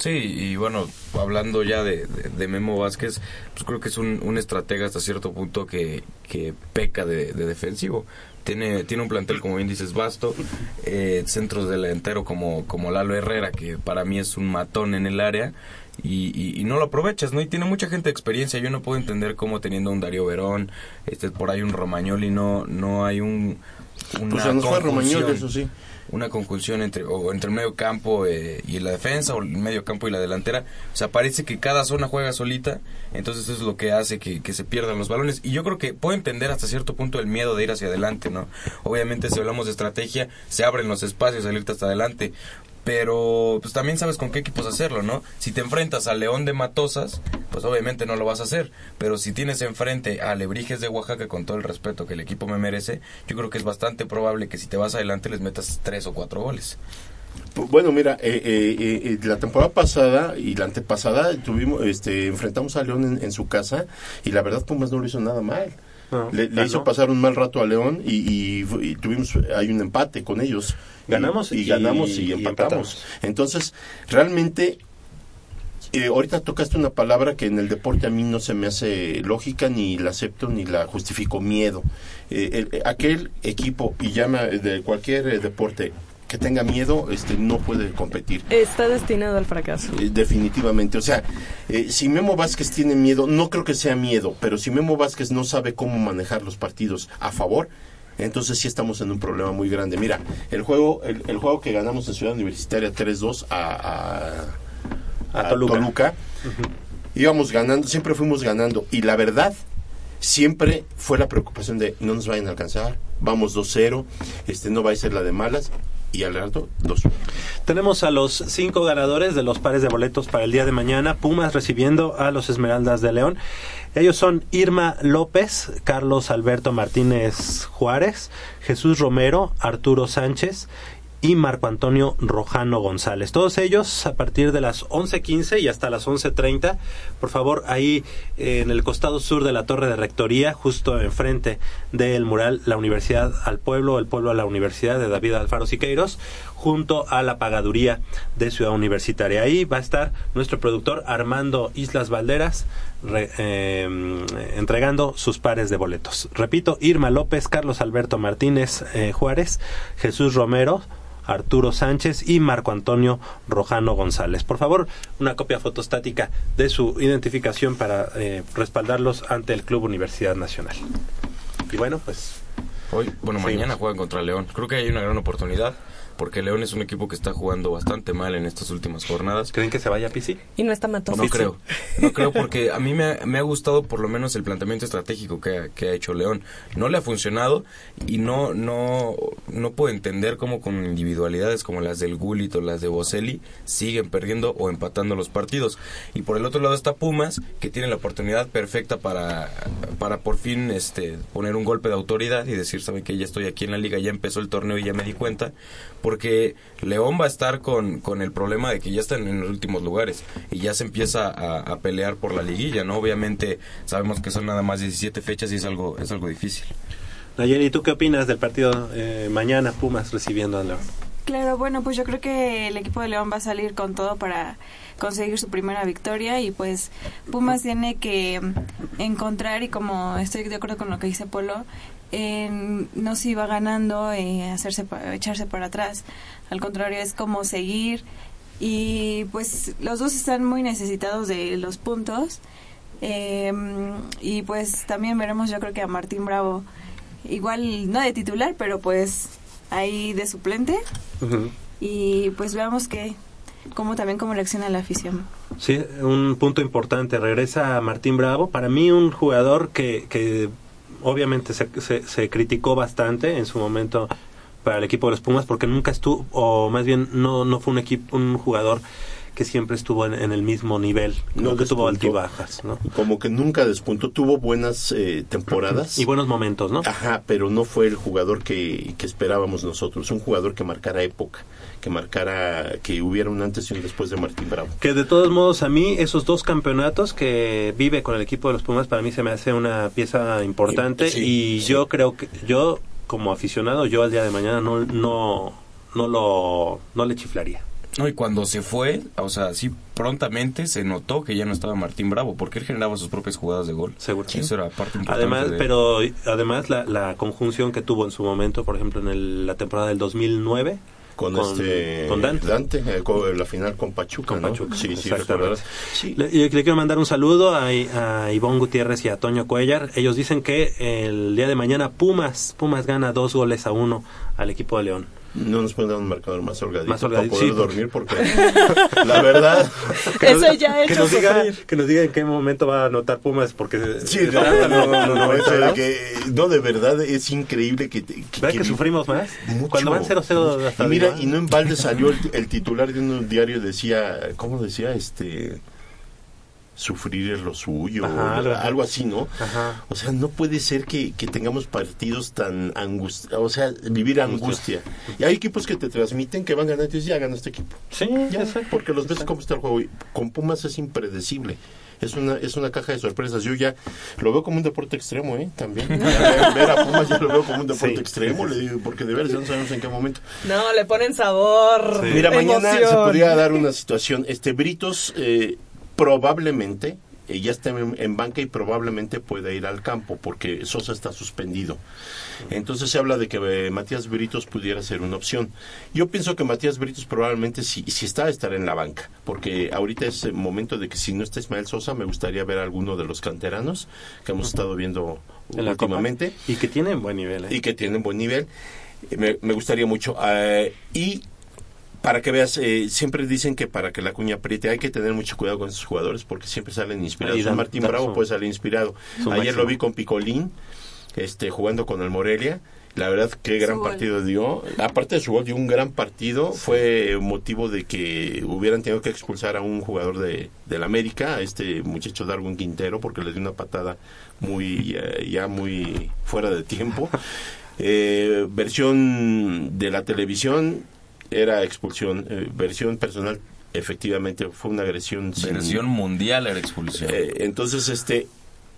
Sí, y bueno, hablando ya de, de- de Memo Vázquez, pues creo que es un, un estratega hasta cierto punto que, que peca de, de defensivo. Tiene, tiene un plantel, como bien dices, vasto, eh, centros delantero como, como Lalo Herrera, que para mí es un matón en el área, y, y- y no lo aprovechas, ¿no? Y tiene mucha gente de experiencia, yo no puedo entender cómo teniendo un Darío Verón, este por ahí un Romagnoli, no, no hay un... Una Pues se nos fue Romagnoli, eso sí. Una conjunción entre o entre el medio campo eh, y la defensa o el medio campo y la delantera. O sea parece que cada zona juega solita entonces eso es lo que hace que, que se pierdan los balones. Y yo creo que puedo entender hasta cierto punto el miedo de ir hacia adelante no obviamente si hablamos de estrategia se abren los espacios a irte hasta adelante pero pues también sabes con qué equipos hacerlo, ¿no? Si te enfrentas al León de Matosas, pues obviamente no lo vas a hacer, pero si tienes enfrente a Alebrijes de Oaxaca, con todo el respeto que el equipo me merece, yo creo que es bastante probable que si te vas adelante les metas tres o cuatro goles. Bueno, mira, eh, eh, eh, la temporada pasada y la antepasada tuvimos, este, enfrentamos a León en, en su casa y la verdad Pumas no lo hizo nada mal. No, le, le ganó. hizo pasar un mal rato a León y, y- y tuvimos hay un empate con ellos. Ganamos y, y y- ganamos y, y empatamos. empatamos. Entonces, realmente eh, ahorita tocaste una palabra que en el deporte a mí no se me hace lógica, ni la acepto, ni la justifico, miedo. Eh, el- eh, aquel equipo, y llama de cualquier eh, deporte, que tenga miedo, este no puede competir. Está destinado al fracaso. Eh, definitivamente. O sea, eh, si Memo Vázquez tiene miedo, no creo que sea miedo, pero si Memo Vázquez no sabe cómo manejar los partidos a favor, entonces sí estamos en un problema muy grande. Mira, el juego, el, el juego que ganamos en Ciudad Universitaria 3-2 a, a, A Toluca. íbamos ganando, siempre fuimos ganando. Y la verdad, siempre fue la preocupación de no nos vayan a alcanzar, vamos 2-0, este no va a ser la de malas. Y al rato, 2 Tenemos a los cinco ganadores de los pares de boletos para el día de mañana. Pumas recibiendo a los Esmeraldas de León. Ellos son Irma López, Carlos Alberto Martínez Juárez, Jesús Romero, Arturo Sánchez y Marco Antonio Rojano González. Todos ellos a partir de las 11.15 y hasta las 11.30. Por favor, ahí eh, en el costado sur de la torre de rectoría, justo enfrente del mural La Universidad al Pueblo, el Pueblo a la Universidad de David Alfaro Siqueiros, junto a la pagaduría de Ciudad Universitaria. Ahí va a estar nuestro productor Armando Islas Valderas re- eh, entregando sus pares de boletos. Repito, Irma López, Carlos Alberto Martínez eh, Juárez, Jesús Romero, Arturo Sánchez y Marco Antonio Rojano González. Por favor, una copia fotostática de su identificación para eh, respaldarlos ante el Club Universidad Nacional. Y bueno, pues Hoy, bueno, Seguimos. mañana juegan contra León. Creo que hay una gran oportunidad porque León es un equipo que está jugando bastante mal en estas últimas jornadas. ¿creen que se vaya a Pisi? Y no está Matosas. No creo, no [LAUGHS] creo porque a mí me ha, me ha gustado por lo menos el planteamiento estratégico que ha, que ha hecho León. No le ha funcionado y no no no puedo entender cómo con individualidades como las del Gullit o las de Boselli siguen perdiendo o empatando los partidos. Y por el otro lado está Pumas que tiene la oportunidad perfecta para para por fin este poner un golpe de autoridad y decir, saben que ya estoy aquí en la liga, ya empezó el torneo y ya me di cuenta porque León va a estar con, con el problema de que ya están en los últimos lugares y ya se empieza a, a pelear por la liguilla, ¿no? Obviamente sabemos que son nada más 17 fechas y es algo, es algo difícil. Nayeli, ¿tú qué opinas del partido eh, mañana Pumas recibiendo a León? Claro, bueno, pues yo creo que el equipo de León va a salir con todo para conseguir su primera victoria y pues Pumas tiene que encontrar y como estoy de acuerdo con lo que dice Polo, en- no se iba ganando, eh, hacerse echarse para atrás. Al contrario, es como seguir y pues los dos están muy necesitados de los puntos eh, y pues también veremos yo creo que a Martín Bravo igual no de titular pero pues ahí de suplente y pues veamos que cómo también cómo reacciona la afición. Sí, un punto importante. Regresa Martín Bravo. Para mí un jugador que, que obviamente se, se, se criticó bastante en su momento para el equipo de los Pumas porque nunca estuvo, o más bien no, no fue un equipo, un jugador que siempre estuvo en, en el mismo nivel, No que tuvo altibajas, ¿no? Como que nunca despuntó, tuvo buenas eh, temporadas. Y buenos momentos, ¿no? Ajá, pero no fue el jugador que, que esperábamos nosotros. Un jugador que marcara época, que marcara, que hubiera un antes y un después de Martín Bravo. Que de todos modos a mí esos dos campeonatos que vive con el equipo de los Pumas para mí se me hace una pieza importante Sí, y sí. yo creo que yo como aficionado yo al día de mañana no no no lo no le chiflaría. No, y cuando se fue, o sea, así prontamente se notó que ya no estaba Martín Bravo, porque él generaba sus propias jugadas de gol. Seguro. Eso era parte importante. Además, de- pero además la, la conjunción que tuvo en su momento, por ejemplo, en el- la temporada del 2009 Con, Con- este con Dante. eh, con la final con Pachuca, con ¿no? Pachuca. Sí, sí. Sí. Le quiero mandar un saludo a, a Ivonne Gutiérrez y a Toño Cuellar. Ellos dicen que el día de mañana Pumas, Pumas gana dos goles a uno al equipo de León. No nos pueden dar un marcador más holgadito, Más holgadito, para poder sí. dormir porque [LAUGHS] la verdad Que nos- [LAUGHS] Eso ya que hecho nos diga sufrir. que nos diga en qué momento va a anotar Pumas porque Sí, no, no, no, no, eso de que, no, de verdad es increíble que... ¿Verdad que sufrimos más? Mucho. Cuando van 0-0 hasta Y mira, arriba. y no en balde salió el, el titular de un diario, decía, ¿cómo decía? Este... Sufrir es lo suyo, Ajá, o algo- así, ¿no? Ajá. O sea, no puede ser que, que tengamos partidos tan angustia, o sea, vivir angustia. Y hay equipos que te transmiten que van ganando y dices, ya gana este equipo. Sí, Ya, exacto. porque los ves cómo está el juego. Y con Pumas es impredecible. Es una, es una caja de sorpresas. Yo ya lo veo como un deporte extremo, ¿eh? También. [LAUGHS] Ya ver a Pumas ya lo veo como un deporte Sí. extremo, le digo, porque de veras ya no sabemos en qué momento. No, le ponen sabor. Mira, mañana se podría dar una situación. Este Britos eh, probablemente eh, ya está en, en banca y probablemente pueda ir al campo porque Sosa está suspendido. Entonces se habla de que eh, Matías Britos pudiera ser una opción. Yo pienso que Matías Britos probablemente si, si está, estará en la banca, porque ahorita es el momento de que si no está Ismael Sosa, me gustaría ver a alguno de los canteranos que hemos estado viendo últimamente Y que tienen buen nivel. ¿eh? y que tienen buen nivel. Eh, Me, me gustaría mucho. Eh, y para que veas, eh, siempre dicen que para que la cuña apriete hay que tener mucho cuidado con esos jugadores porque siempre salen inspirados. Dan- Martín Bravo su- puede salir inspirado. Ayer máximo. lo vi con Picolín, este, jugando con el Morelia. La verdad, qué gran Su gol. partido dio. Aparte de su gol, dio un gran partido. Fue motivo de que hubieran tenido que expulsar a un jugador de, del América, a este muchacho Darwin Quintero, porque le dio una patada muy eh, ya muy fuera de tiempo. [LAUGHS] Eh, versión de la televisión era expulsión. Eh, versión personal, efectivamente, fue una agresión. sin- Versión mundial era expulsión. eh, entonces, este,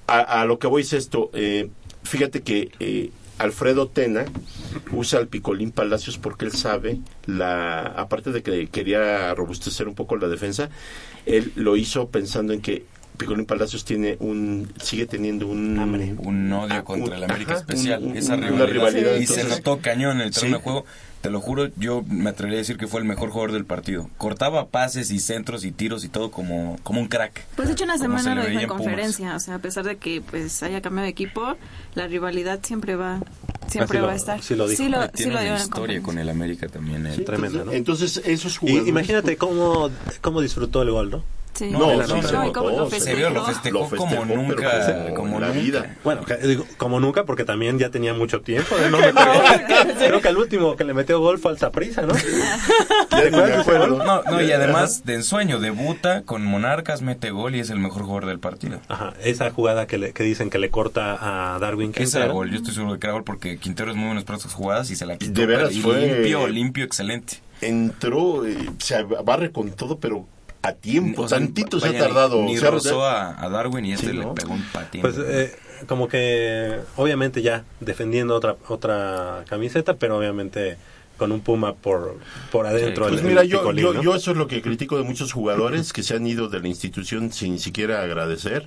a, a lo que voy es esto. eh, fíjate que eh, Alfredo Tena usa al Picolín Palacios porque él sabe, la aparte de que quería robustecer un poco la defensa, él lo hizo pensando en que Picolín Palacios tiene un sigue teniendo un un odio Ah, contra el América ajá, especial. un- esa rivalidad. rivalidad, y se notó cañón en el terreno Sí. de juego. Te lo juro, yo me atrevería a decir que fue el mejor jugador del partido. Cortaba pases y centros y tiros y todo como, como un crack. Pues de hecho una semana lo dijo en Pumas. conferencia, o sea, a pesar de que pues haya cambiado de equipo, la rivalidad siempre va siempre va a estar. sí lo dijo. Sí lo, Y sí tiene lo una historia con el América también. él. Tremenda, ¿no? Entonces, esos Y jugadores. imagínate cómo, cómo disfrutó el gol, ¿no? Sí. No, No, sí, no, se no, notó, ¿cómo lo se festejó? Se vio, lo festejó, Lo festejó, como nunca, como la nunca. vida. Bueno, digo, como nunca, porque también ya tenía mucho tiempo de no [LAUGHS] meter- Creo que el último que le metió gol fue al Saprissa, ¿no? [LAUGHS] Me. No, no, y además de ensueño, debuta con Monarcas, mete gol y es el mejor jugador del partido. Ajá, esa jugada que, le- que dicen que le corta a Darwin Que esa Quintero. gol, yo estoy seguro de que era gol porque Quintero es muy bueno para estas jugadas y se la quitó. De veras fue- limpio, limpio, excelente. Entró, eh, se barre con todo, pero a tiempo. O sea, Tantito se ha tardado. Ni Se ha- rozó a, a Darwin y este Sí, le ¿no? pegó un patín. Pues eh, como que obviamente ya defendiendo otra otra camiseta, pero obviamente con un Puma por por adentro. Pues el- mira, el yo, picolín, yo, ¿no? yo eso es lo que critico de muchos jugadores que se han ido de la institución sin siquiera agradecer,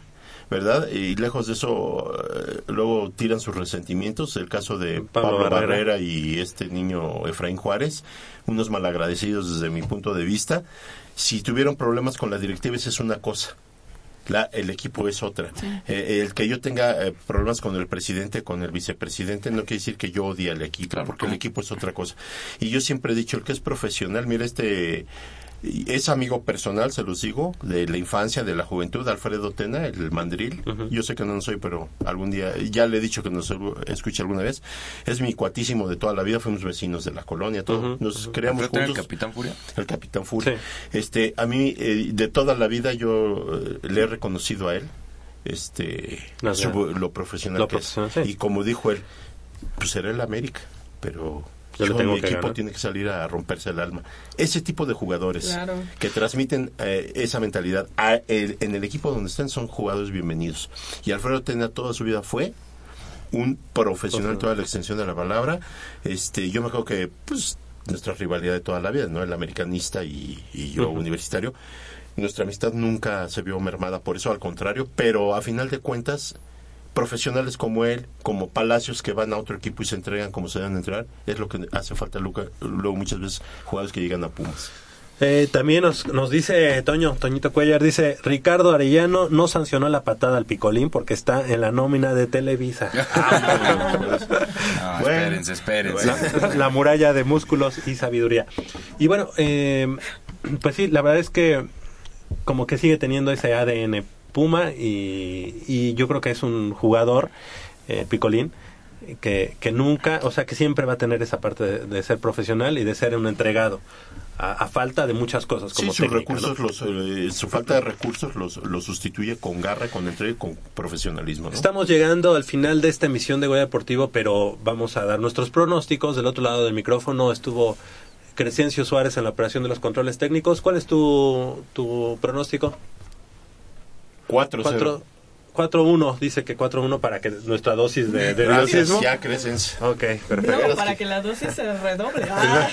¿verdad? Y lejos de eso, eh, luego tiran sus resentimientos. El caso de Pablo Pablo, Barrera. Barrera. y este niño Efraín Juárez, unos malagradecidos desde mi punto de vista. Si tuvieron problemas con la directiva, esa es una cosa. La, el equipo es otra. Eh, el que yo tenga eh, problemas con el presidente, con el vicepresidente, no quiere decir que yo odie al equipo, porque el equipo es otra cosa. Y yo siempre he dicho, el que es profesional, mira, este es amigo personal, se los digo, de la infancia, de la juventud, Alfredo Tena, el mandril. Yo sé que no lo soy, pero algún día, ya le he dicho que nos escuche alguna vez. Es mi cuatísimo de toda la vida, fuimos vecinos de la colonia, todo. Nos creamos ¿Alfredo era juntos. el Capitán Furia? El Capitán Furia. Este, a mí, eh, de toda la vida, yo eh, le he reconocido a él este No, su- ya. lo profesional Lo que es. sí. Y como dijo él, pues será el América, pero Yo le yo, tengo mi que equipo ganar. tiene que salir a romperse el alma. Ese tipo de jugadores Claro. que transmiten eh, esa mentalidad a el- en el equipo donde estén son jugadores bienvenidos. Y Alfredo Tena toda su vida fue un profesional toda la extensión de la palabra. Este, yo me acuerdo que pues nuestra rivalidad de toda la vida, ¿no? El americanista y, y yo universitario. Nuestra amistad nunca se vio mermada por eso, al contrario, pero a final de cuentas profesionales como él, como Palacios que van a otro equipo y se entregan como se deben entregar, es lo que hace falta Luca, luego muchas veces jugadores que llegan a Pumas. Eh, también nos, nos dice Toño, Toñito Cuellar, dice, Ricardo Arellano no sancionó la patada al picolín porque está en la nómina de Televisa. [LAUGHS] No, espérense, espérense. la, la muralla de músculos y sabiduría. Y bueno, eh, pues sí, la verdad es que como que sigue teniendo ese ADN Puma y, y yo creo que es un jugador, eh, Picolín, que, que nunca, o sea, que siempre va a tener esa parte de, de ser profesional y de ser un entregado. A, a falta de muchas cosas como Sí, sus técnica, recursos, ¿no? los, eh, su falta de recursos los, los sustituye con garra, con entrega y con profesionalismo. ¿no? Estamos llegando al final de esta emisión de Goya Deportivo, pero vamos a dar nuestros pronósticos. Del otro lado del micrófono estuvo Crescencio Suárez en la operación de los controles técnicos. ¿Cuál es tu, tu pronóstico? 4-0. Cuatro- 4-1, dice que 4-1 para que nuestra dosis de, de Gracias, ya Crescencio. Ok, perfecto. No, para que la dosis se redoble. [LAUGHS] Ah.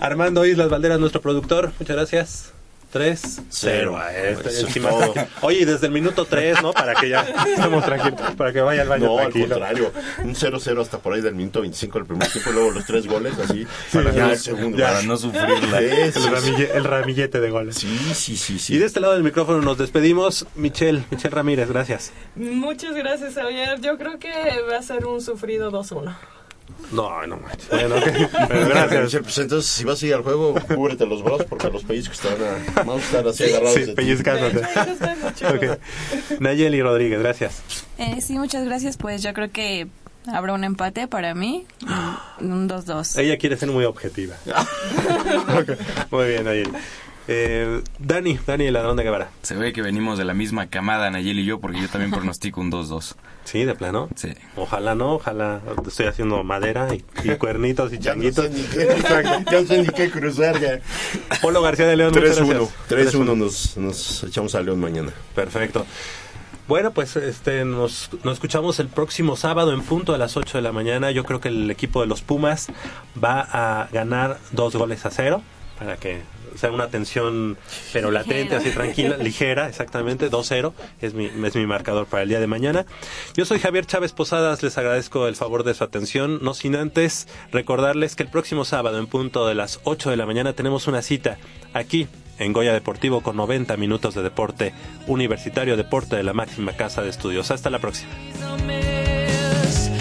Armando Islas Valderas, nuestro productor, muchas gracias. 3, 0. Eso es todo. este, Oye, y desde el minuto 3, ¿no? Para que ya [LAUGHS] estemos tranquilos, para que vaya al baño No, al tranquilo. contrario. Un 0-0 hasta por ahí del minuto 25 del primer tiempo, luego los tres goles así. para ya, el segundo. ya. Para no sufrirla. El, ramille- el ramillete de goles. Sí, sí, sí, sí. Y de este lado del micrófono nos despedimos. Michelle, Michelle Ramírez, gracias. Muchas gracias, Javier. Yo creo que va a ser un sufrido 2-1. No, no manches. Bueno, ok. Bueno, gracias. Pues entonces, si vas a ir al juego, cúbrete los brazos porque los pellizcos te van a, vamos a estar así agarrados. Sí, de pellizcándote. [LAUGHS] Ok. Nayeli Rodríguez, gracias. Eh, sí, muchas gracias. Pues yo creo que habrá un empate para mí. Un un 2-2. Ella quiere ser muy objetiva. [LAUGHS] Ok, Muy bien, Nayeli. Eh, Dani, Dani, el ladrón de Guevara. Se ve que venimos de la misma camada, Nayeli y yo, porque yo también pronostico un 2-2. Sí, de plano. Sí. Ojalá no, ojalá estoy haciendo madera y, y [LAUGHS] cuernitos y changuitos. sé ni qué, ya no sé ni qué cruzar ya. Polo García de León, muchas 3-1. gracias. 3-1 nos, nos echamos a León mañana. Perfecto. Bueno, pues este nos, nos escuchamos el próximo sábado en punto a las 8 de la mañana. Yo creo que el equipo de los Pumas va a ganar dos goles a cero para que sea una tensión pero latente, así tranquila, [LAUGHS] ligera, exactamente, 2-0 es mi, es mi marcador para el día de mañana. Yo soy Javier Chávez Posadas, les agradezco el favor de su atención, no sin antes recordarles que el próximo sábado en punto de las 8 de la mañana tenemos una cita aquí en Goya Deportivo con 90 minutos de deporte universitario, deporte de la máxima casa de estudios. Hasta la próxima.